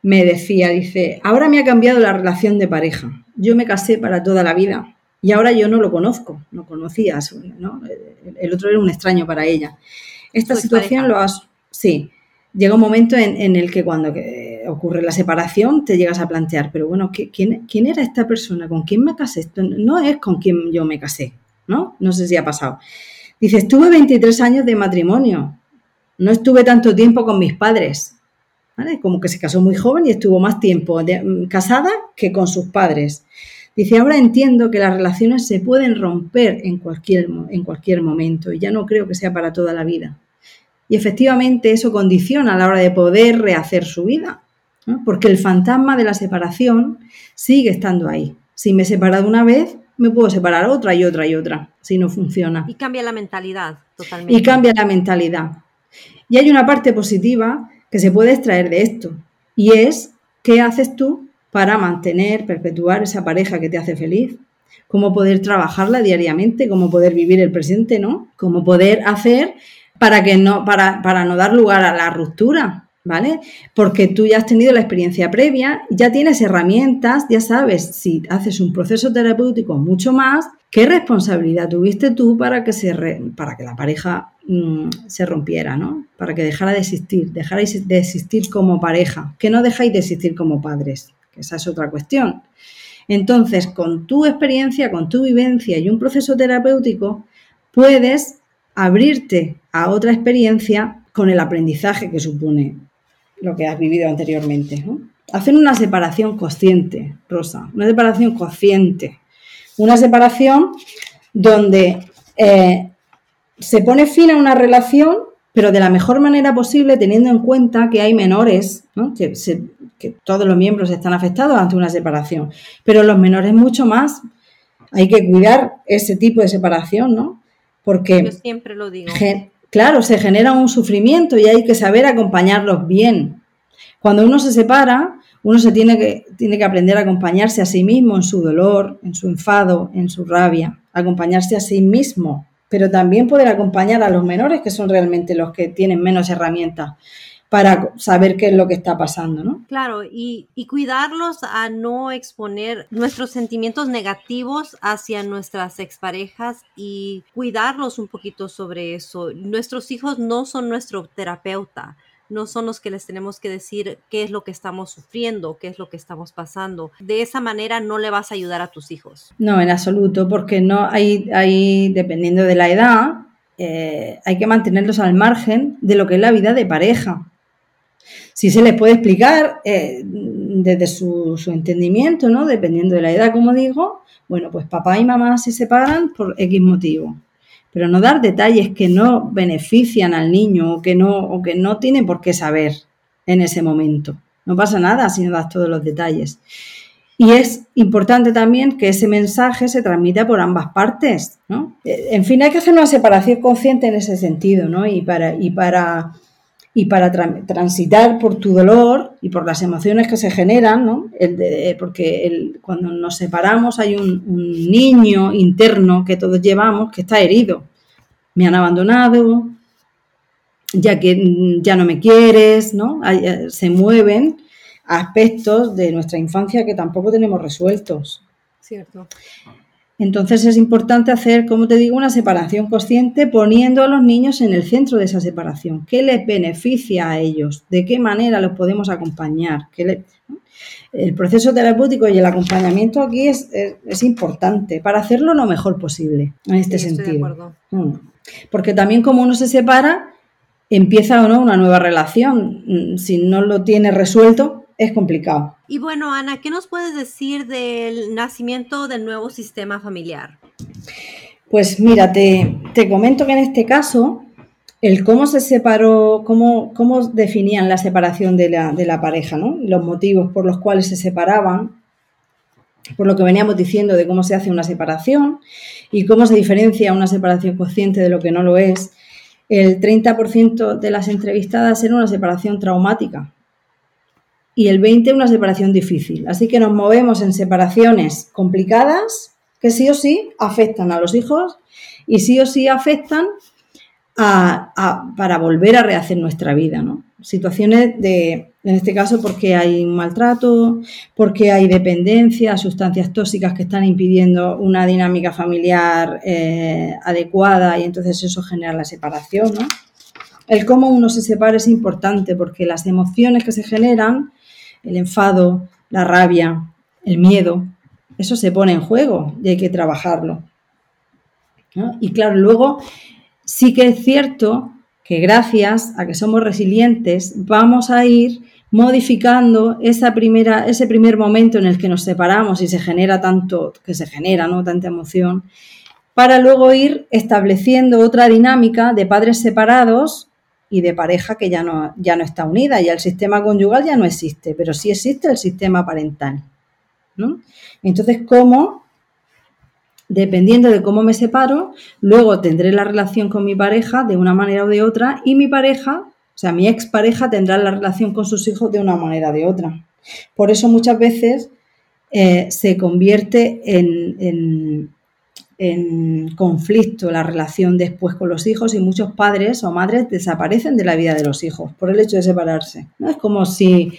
me decía, dice, ahora me ha cambiado la relación de pareja. Yo me casé para toda la vida y ahora yo no lo conozco, no conocía, ¿no? El otro era un extraño para ella. Esta situación lo has... Sí, llega un momento en, el que cuando ocurre la separación te llegas a plantear, pero bueno, ¿quién, ¿quién era esta persona? ¿Con quién me casé? Esto no es con quien yo me casé, ¿no? No sé si ha pasado. Dice, estuve 23 años de matrimonio, no estuve tanto tiempo con mis padres. Como que se casó muy joven y estuvo más tiempo mm, casada que con sus padres. Dice, ahora entiendo que las relaciones se pueden romper en cualquier, en cualquier momento y ya no creo que sea para toda la vida. Y efectivamente eso condiciona a la hora de poder rehacer su vida, porque el fantasma de la separación sigue estando ahí. Si me he separado una vez, me puedo separar otra y otra y otra, si no funciona. Y cambia la mentalidad totalmente. Y cambia la mentalidad. Y hay una parte positiva que se puede extraer de esto, y es qué haces tú para mantener, perpetuar esa pareja que te hace feliz, cómo poder trabajarla diariamente, cómo poder vivir el presente, ¿no? Cómo poder hacer para que no, para, para no dar lugar a la ruptura, ¿vale? Porque tú ya has tenido la experiencia previa, ya tienes herramientas, ya sabes si haces un proceso terapéutico mucho más, qué responsabilidad tuviste tú para que, se para que la pareja mm, se rompiera, ¿no? Para que dejara de existir, dejara de existir como pareja, que no dejáis de existir como padres, que esa es otra cuestión. Entonces, con tu experiencia, con tu vivencia y un proceso terapéutico, puedes abrirte a otra experiencia con el aprendizaje que supone lo que has vivido anteriormente. Hacer una separación consciente, Rosa, una separación consciente, una separación donde eh, se pone fin a una relación, pero de la mejor manera posible, teniendo en cuenta que hay menores, que, que todos los miembros están afectados ante una separación, pero los menores mucho más. Hay que cuidar ese tipo de separación, ¿no? Porque... Yo siempre lo digo. Claro, se genera un sufrimiento y hay que saber acompañarlos bien. Cuando uno se separa, uno se tiene que, tiene que aprender a acompañarse a sí mismo en su dolor, en su enfado, en su rabia, acompañarse a sí mismo, pero también poder acompañar a los menores, que son realmente los que tienen menos herramientas para saber qué es lo que está pasando, ¿no? Claro, y, y, cuidarlos a no exponer nuestros sentimientos negativos hacia nuestras exparejas y cuidarlos un poquito sobre eso. Nuestros hijos no son nuestro terapeuta no son los que les tenemos que decir qué es lo que estamos sufriendo, qué es lo que estamos pasando. De esa manera no le vas a ayudar a tus hijos. No, en absoluto, porque no hay, hay dependiendo de la edad, eh, hay que mantenerlos al margen de lo que es la vida de pareja. Si se les puede explicar eh, desde su, su, entendimiento, ¿no? Dependiendo de la edad, como digo, bueno, pues papá y mamá se separan por X motivo pero no dar detalles que no benefician al niño o que no, o que no tiene por qué saber en ese momento. No pasa nada si no das todos los detalles. Y es importante también que ese mensaje se transmita por ambas partes, ¿no? En fin, hay que hacer una separación consciente en ese sentido, ¿no? Y para, y para y para transitar por tu dolor y por las emociones que se generan, ¿no? El porque el, cuando nos separamos hay un, niño interno que todos llevamos que está herido. Me han abandonado, ya que ya no me quieres, ¿no? Eh, se mueven aspectos de nuestra infancia que tampoco tenemos resueltos. Cierto. Entonces es importante hacer, como te digo, una separación consciente poniendo a los niños en el centro de esa separación. ¿Qué les beneficia a ellos? ¿De qué manera los podemos acompañar? El proceso terapéutico y el acompañamiento aquí es, importante para hacerlo lo mejor posible en este sentido. Mm. Porque también como uno se separa, empieza o no una nueva relación. Mm, si no lo tiene resuelto, es complicado. Y bueno, Ana, ¿qué nos puedes decir del nacimiento del nuevo sistema familiar? Pues mira, te, comento que en este caso, el cómo se separó, cómo, cómo definían la separación de la, de la pareja, ¿no? Los motivos por los cuales se separaban, por lo que veníamos diciendo de cómo se hace una separación y cómo se diferencia una separación consciente de lo que no lo es. El 30% de las entrevistadas era una separación traumática, y el 20 una separación difícil. Así que nos movemos en separaciones complicadas que sí o sí afectan a los hijos y sí o sí afectan a, para volver a rehacer nuestra vida. ¿no? Situaciones de, en este caso, porque hay un maltrato, porque hay dependencia, sustancias tóxicas que están impidiendo una dinámica familiar eh, adecuada y entonces eso genera la separación. ¿no? El cómo uno se separa es importante porque las emociones que se generan el enfado, la rabia, el miedo, eso se pone en juego y hay que trabajarlo. Y claro, luego sí que es cierto que gracias a que somos resilientes vamos a ir modificando esa primera, ese primer momento en el que nos separamos y se genera tanto, que se genera, ¿no? Tanta emoción, para luego ir estableciendo otra dinámica de padres separados y de pareja que ya no, ya no está unida, y el sistema conyugal ya no existe, pero sí existe el sistema parental. Entonces, ¿cómo? Dependiendo de cómo me separo, luego tendré la relación con mi pareja de una manera o de otra, y mi pareja, o sea, mi expareja tendrá la relación con sus hijos de una manera o de otra. Por eso muchas veces eh, se convierte en conflicto la relación después con los hijos y muchos padres o madres desaparecen de la vida de los hijos por el hecho de separarse. ¿no? Es como si,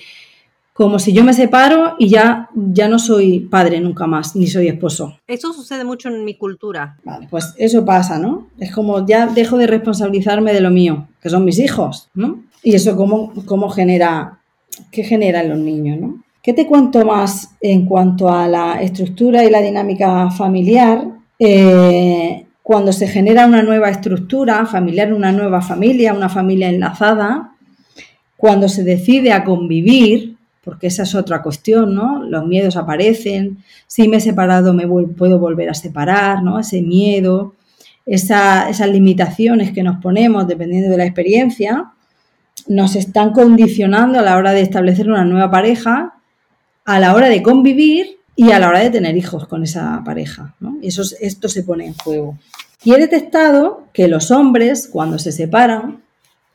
como si yo me separo y ya, ya no soy padre nunca más, ni soy esposo. Eso sucede mucho en mi cultura. Vale, pues eso pasa, ¿no? Es como ya dejo de responsabilizarme de lo mío, que son mis hijos, ¿no? Y eso cómo, cómo genera, qué genera en los niños, ¿no? ¿Qué te cuento más en cuanto a la estructura y la dinámica familiar? Eh, cuando se genera una nueva estructura familiar, una nueva familia, una familia enlazada, cuando se decide a convivir, porque esa es otra cuestión, ¿no? Los miedos aparecen, si me he separado me puedo volver a separar, ¿no? Ese miedo, esas limitaciones que nos ponemos dependiendo de la experiencia, nos están condicionando a la hora de establecer una nueva pareja, a la hora de convivir y a la hora de tener hijos con esa pareja. ¿no? Eso, esto se pone en juego. Y he detectado que los hombres, cuando se separan,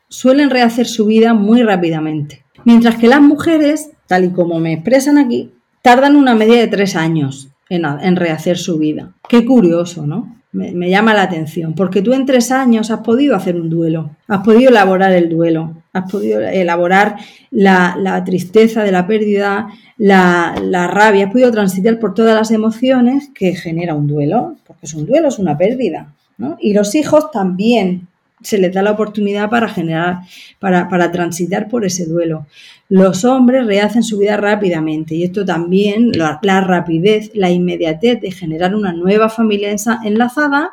suelen rehacer su vida muy rápidamente. Mientras que las mujeres, tal y como me expresan aquí, tardan una media de tres años en rehacer su vida. Qué curioso, ¿no? me, llama la atención, porque tú en tres años has podido hacer un duelo, has podido elaborar el duelo, has podido elaborar la, tristeza de la pérdida, la, la, rabia, has podido transitar por todas las emociones que genera un duelo, porque es un duelo, es una pérdida. ¿no? Y los hijos también se les da la oportunidad para generar, para, para, transitar por ese duelo. Los hombres rehacen su vida rápidamente y esto también, la, rapidez, la inmediatez de generar una nueva familia enlazada,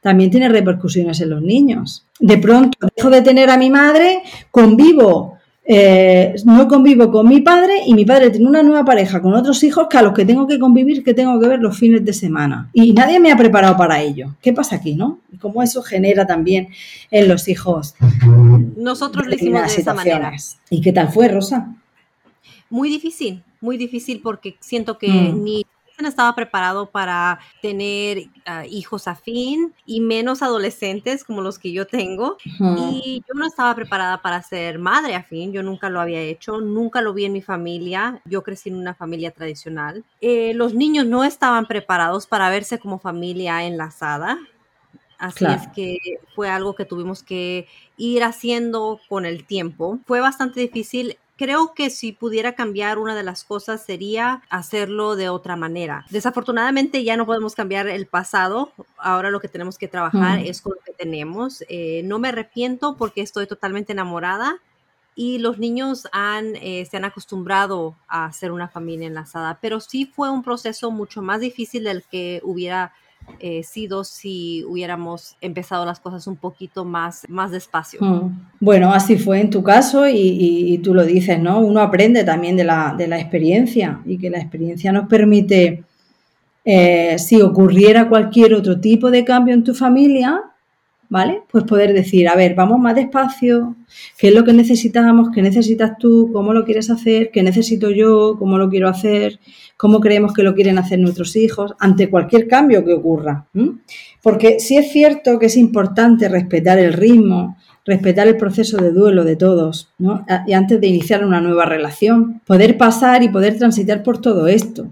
también tiene repercusiones en los niños. De pronto dejo de tener a mi madre, convivo eh, no convivo con mi padre y mi padre tiene una nueva pareja con otros hijos que a los que tengo que convivir, que tengo que ver los fines de semana. Y nadie me ha preparado para ello. ¿Qué pasa aquí, no? Y cómo eso genera también en los hijos. Nosotros lo hicimos de esa manera. ¿Y qué tal fue, Rosa? Muy difícil, muy difícil porque siento que mm. ni no estaba preparado para tener ah, hijos afín y menos adolescentes como los que yo tengo. Y yo no estaba preparada para ser madre afín, yo nunca lo había hecho, nunca lo vi en mi familia, yo crecí en una familia tradicional. Eh, los niños no estaban preparados para verse como familia enlazada. Así es que fue algo que tuvimos que ir haciendo con el tiempo. Fue bastante difícil Creo que si pudiera cambiar una de las cosas sería hacerlo de otra manera. Desafortunadamente ya no podemos cambiar el pasado. Ahora lo que tenemos que trabajar es con lo que tenemos. Eh, no me arrepiento porque estoy totalmente enamorada y los niños han, eh, se han acostumbrado a hacer una familia enlazada, pero sí fue un proceso mucho más difícil del que hubiera eh, sido si hubiéramos empezado las cosas un poquito más, más despacio. Mm. Bueno, así fue en tu caso y, tú lo dices, ¿no? Uno aprende también de la, de la experiencia y que la experiencia nos permite, eh, si ocurriera cualquier otro tipo de cambio en tu familia, ¿vale? Pues poder decir, a ver, vamos más despacio, qué es lo que necesitamos, qué necesitas tú, cómo lo quieres hacer, qué necesito yo, cómo lo quiero hacer, cómo creemos que lo quieren hacer nuestros hijos, ante cualquier cambio que ocurra. Porque sí es cierto que es importante respetar el ritmo, respetar el proceso de duelo de todos, ¿no? Y antes de iniciar una nueva relación, poder pasar y poder transitar por todo esto.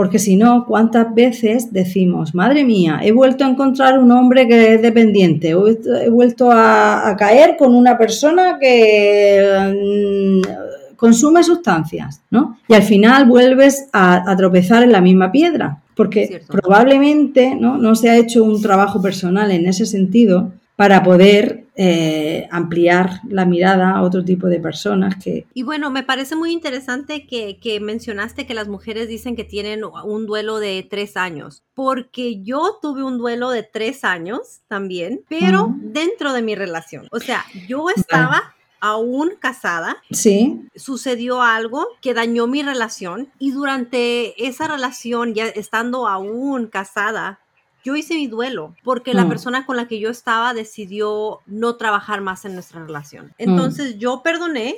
Porque si no, ¿cuántas veces decimos, madre mía, he vuelto a encontrar un hombre que es dependiente, he vuelto a, caer con una persona que mm, consume sustancias, ¿no? Y al final vuelves a, tropezar en la misma piedra, porque probablemente ¿no? no se ha hecho un trabajo personal en ese sentido para poder eh, ampliar la mirada a otro tipo de personas que... Y bueno, me parece muy interesante que, mencionaste que las mujeres dicen que tienen un duelo de tres años, porque yo tuve un duelo de tres años también, pero dentro de mi relación. O sea, yo estaba... aún casada, sí. sucedió algo que dañó mi relación y durante esa relación, ya estando aún casada, yo hice mi duelo porque la mm. persona con la que yo estaba decidió no trabajar más en nuestra relación. Mm. Entonces yo perdoné,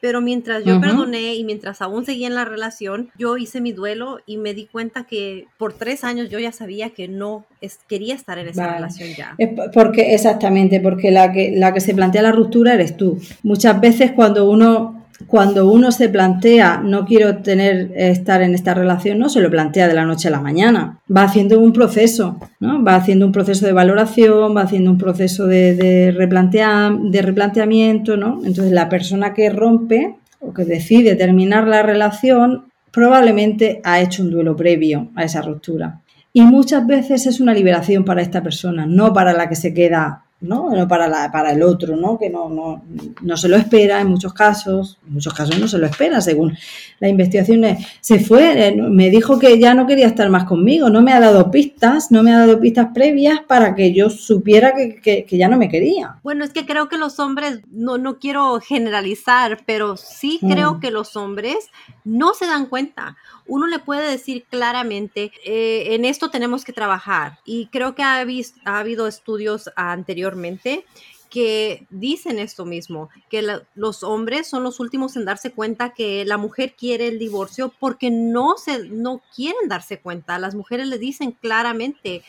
pero mientras yo perdoné y mientras aún seguía en la relación, yo hice mi duelo y me di cuenta que por tres años yo ya sabía que no quería estar en esa relación ya. porque exactamente, porque la que, la que se plantea la ruptura eres tú. Muchas veces cuando uno cuando uno se plantea no quiero tener estar en esta relación, no se lo plantea de la noche a la mañana. Va haciendo un proceso, ¿no? Va haciendo un proceso de valoración, va haciendo un proceso de, de, de replanteamiento, ¿no? Entonces la persona que rompe o que decide terminar la relación probablemente ha hecho un duelo previo a esa ruptura. Y muchas veces es una liberación para esta persona, no para la que se queda ¿no? Para, la, para el otro, ¿no? Que no, no, no se lo espera en muchos casos, en muchos casos no se lo espera, según la investigación. Se fue, me dijo que ya no quería estar más conmigo, no me ha dado pistas, no me ha dado pistas previas para que yo supiera que, ya no me quería. Bueno, es que creo que los hombres, no, no quiero generalizar, pero sí creo mm. que los hombres no se dan cuenta uno le puede decir claramente, eh, en esto tenemos que trabajar. Y creo que ha, ha habido estudios anteriormente que dicen esto mismo, que los hombres son los últimos en darse cuenta que la mujer quiere el divorcio porque no se no quieren darse cuenta. Las mujeres le dicen claramente,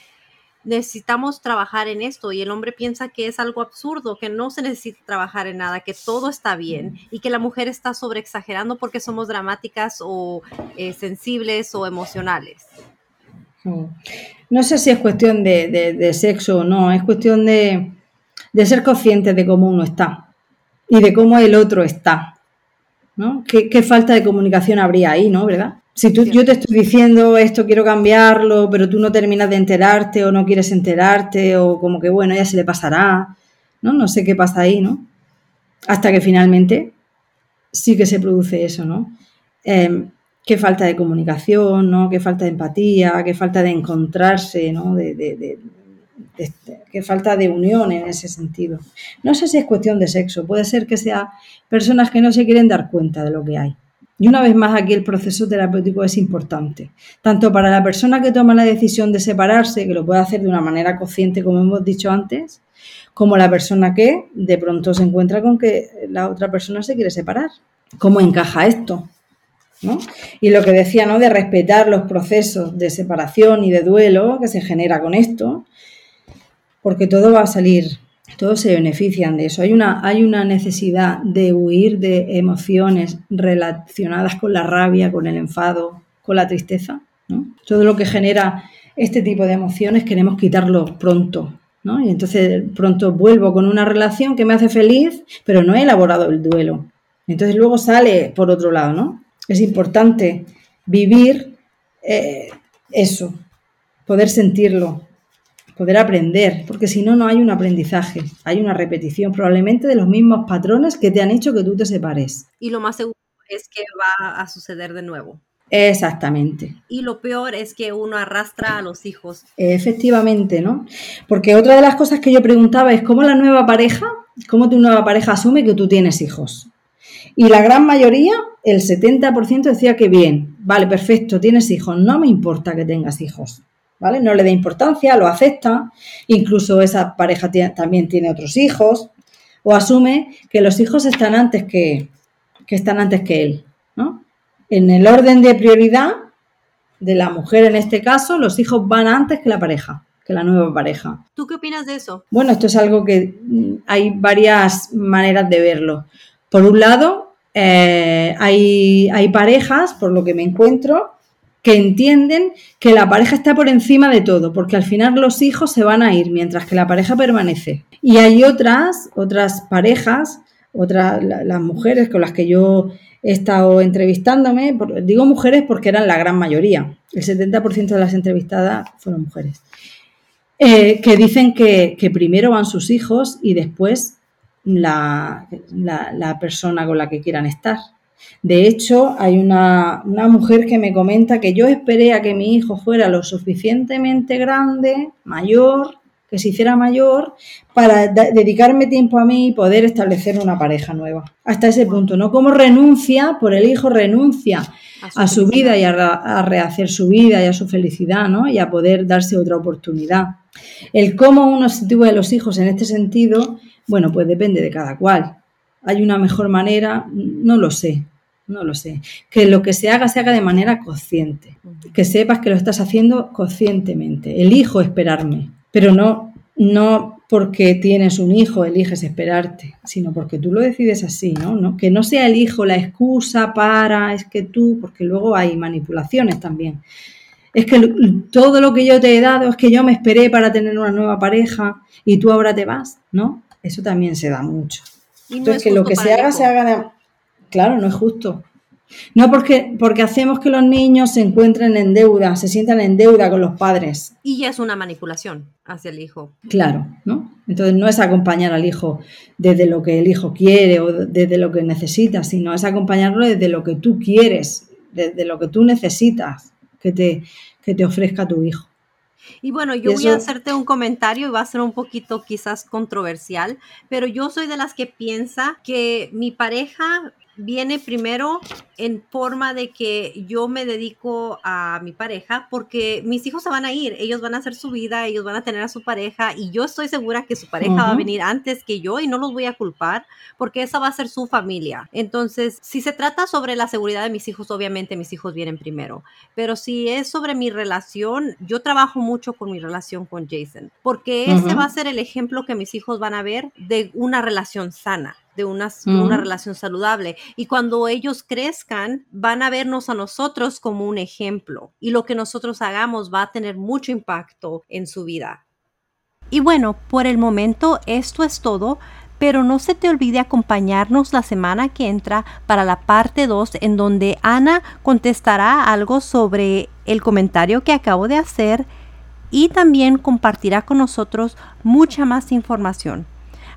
necesitamos trabajar en esto y el hombre piensa que es algo absurdo, que no se necesita trabajar en nada, que todo está bien y que la mujer está sobreexagerando porque somos dramáticas o eh, sensibles o emocionales. No sé si es cuestión de, sexo o no, es cuestión de, ser consciente de cómo uno está y de cómo el otro está. ¿no? ¿Qué, ¿Qué, falta de comunicación habría ahí, ¿no? ¿Verdad? Si tú, yo te estoy diciendo esto, quiero cambiarlo, pero tú no terminas de enterarte o no quieres enterarte o como que bueno, ya se le pasará, ¿no? No sé qué pasa ahí, ¿no? Hasta que finalmente sí que se produce eso, ¿no? Em, qué falta de comunicación, ¿no? Qué falta de empatía, qué falta de encontrarse, ¿no? De, qué falta de unión en ese sentido. No sé si es cuestión de sexo, puede ser que sea personas que no se quieren dar cuenta de lo que hay. Y una vez más aquí el proceso terapéutico es importante, tanto para la persona que toma la decisión de separarse, que lo puede hacer de una manera consciente, como hemos dicho antes, como la persona que de pronto se encuentra con que la otra persona se quiere separar. ¿Cómo encaja esto? Y lo que decía, ¿no? De respetar los procesos de separación y de duelo que se genera con esto, porque todo va a salir todos se benefician de eso. Hay una, hay una necesidad de huir de emociones relacionadas con la rabia, con el enfado, con la tristeza. Todo lo que genera este tipo de emociones queremos quitarlo pronto. Y entonces pronto vuelvo con una relación que me hace feliz, pero no he elaborado el duelo. Entonces luego sale por otro lado, ¿no? Es importante vivir eh, eso, poder sentirlo, poder aprender, porque si no, no hay un aprendizaje, hay una repetición probablemente de los mismos patrones que te han hecho que tú te separes. Y lo más seguro es que va a suceder de nuevo. Exactamente. Y lo peor es que uno arrastra a los hijos. Efectivamente, ¿no? Porque otra de las cosas que yo preguntaba es cómo la nueva pareja, cómo tu nueva pareja asume que tú tienes hijos. Y la gran mayoría, el 70% decía que bien, vale, perfecto, tienes hijos, no me importa que tengas hijos. ¿Vale? No le da importancia, lo acepta, incluso esa pareja también tiene otros hijos, o asume que los hijos están antes que, que están antes que él, ¿no? En el orden de prioridad de la mujer en este caso, los hijos van antes que la pareja, que la nueva pareja. ¿Tú qué opinas de eso? Bueno, esto es algo que mm, hay varias maneras de verlo. Por un lado, eh, hay, hay parejas, por lo que me encuentro, que entienden que la pareja está por encima de todo, porque al final los hijos se van a ir mientras que la pareja permanece. Y hay otras, otras parejas, otras, las mujeres con las que yo he estado entrevistándome, digo mujeres porque eran la gran mayoría, el 70% de las entrevistadas fueron mujeres, eh, que dicen que, primero van sus hijos y después la persona con la que quieran estar. De hecho, hay una, mujer que me comenta que yo esperé a que mi hijo fuera lo suficientemente grande, mayor, que se hiciera mayor, para dedicarme tiempo a mí y poder establecer una pareja nueva. Hasta ese punto, ¿no? Como renuncia, por el hijo renuncia a su, vida y a, rehacer su vida y a su felicidad, ¿no? Y a poder darse otra oportunidad. El cómo uno se tuvo los hijos en este sentido, bueno, pues depende de cada cual. ¿Hay una mejor manera? No lo sé no lo sé. Que lo que se haga se haga de manera consciente. Que sepas que lo estás haciendo conscientemente. Elijo esperarme, pero no, no porque tienes un hijo eliges esperarte, sino porque tú lo decides así, ¿no? ¿no? Que no sea el hijo la excusa para, es que tú, porque luego hay manipulaciones también. Es que todo lo que yo te he dado es que yo me esperé para tener una nueva pareja y tú ahora te vas, ¿no? Eso también se da mucho. Entonces, que lo que se haga, se haga de, Claro, no es justo. No porque, porque hacemos que los niños se encuentren en deuda, se sientan en deuda con los padres. Y ya es una manipulación hacia el hijo. Claro, ¿no? Entonces no es acompañar al hijo desde lo que el hijo quiere o desde lo que necesita, sino es acompañarlo desde lo que tú quieres, desde lo que tú necesitas que te, que te ofrezca tu hijo. Y bueno, yo voy a hacerte un comentario y va a ser un poquito quizás controversial, pero yo soy de las que piensa que mi pareja viene primero en forma de que yo me dedico a mi pareja porque mis hijos se van a ir, ellos van a hacer su vida, ellos van a tener a su pareja y yo estoy segura que su pareja va a venir antes que yo y no los voy a culpar porque esa va a ser su familia. Entonces, si se trata sobre la seguridad de mis hijos, obviamente mis hijos vienen primero, pero si es sobre mi relación, yo trabajo mucho con mi relación con Jason porque ese va a ser el ejemplo que mis hijos van a ver de una relación sana de una, una, relación saludable. Y cuando ellos van a vernos a nosotros como un ejemplo. Y lo que nosotros hagamos va a tener mucho impacto en su vida. Y bueno, por el momento esto es todo. Pero no se te olvide acompañarnos la semana que entra para la parte 2 en donde Ana contestará algo sobre el comentario que acabo de hacer y también compartirá con nosotros mucha más información.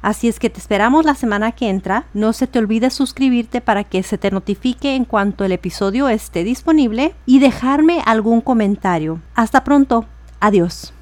Así es que te esperamos la semana que entra. No se te olvide suscribirte para que se te notifique en cuanto el episodio esté disponible y dejarme algún comentario. Hasta pronto. Adiós.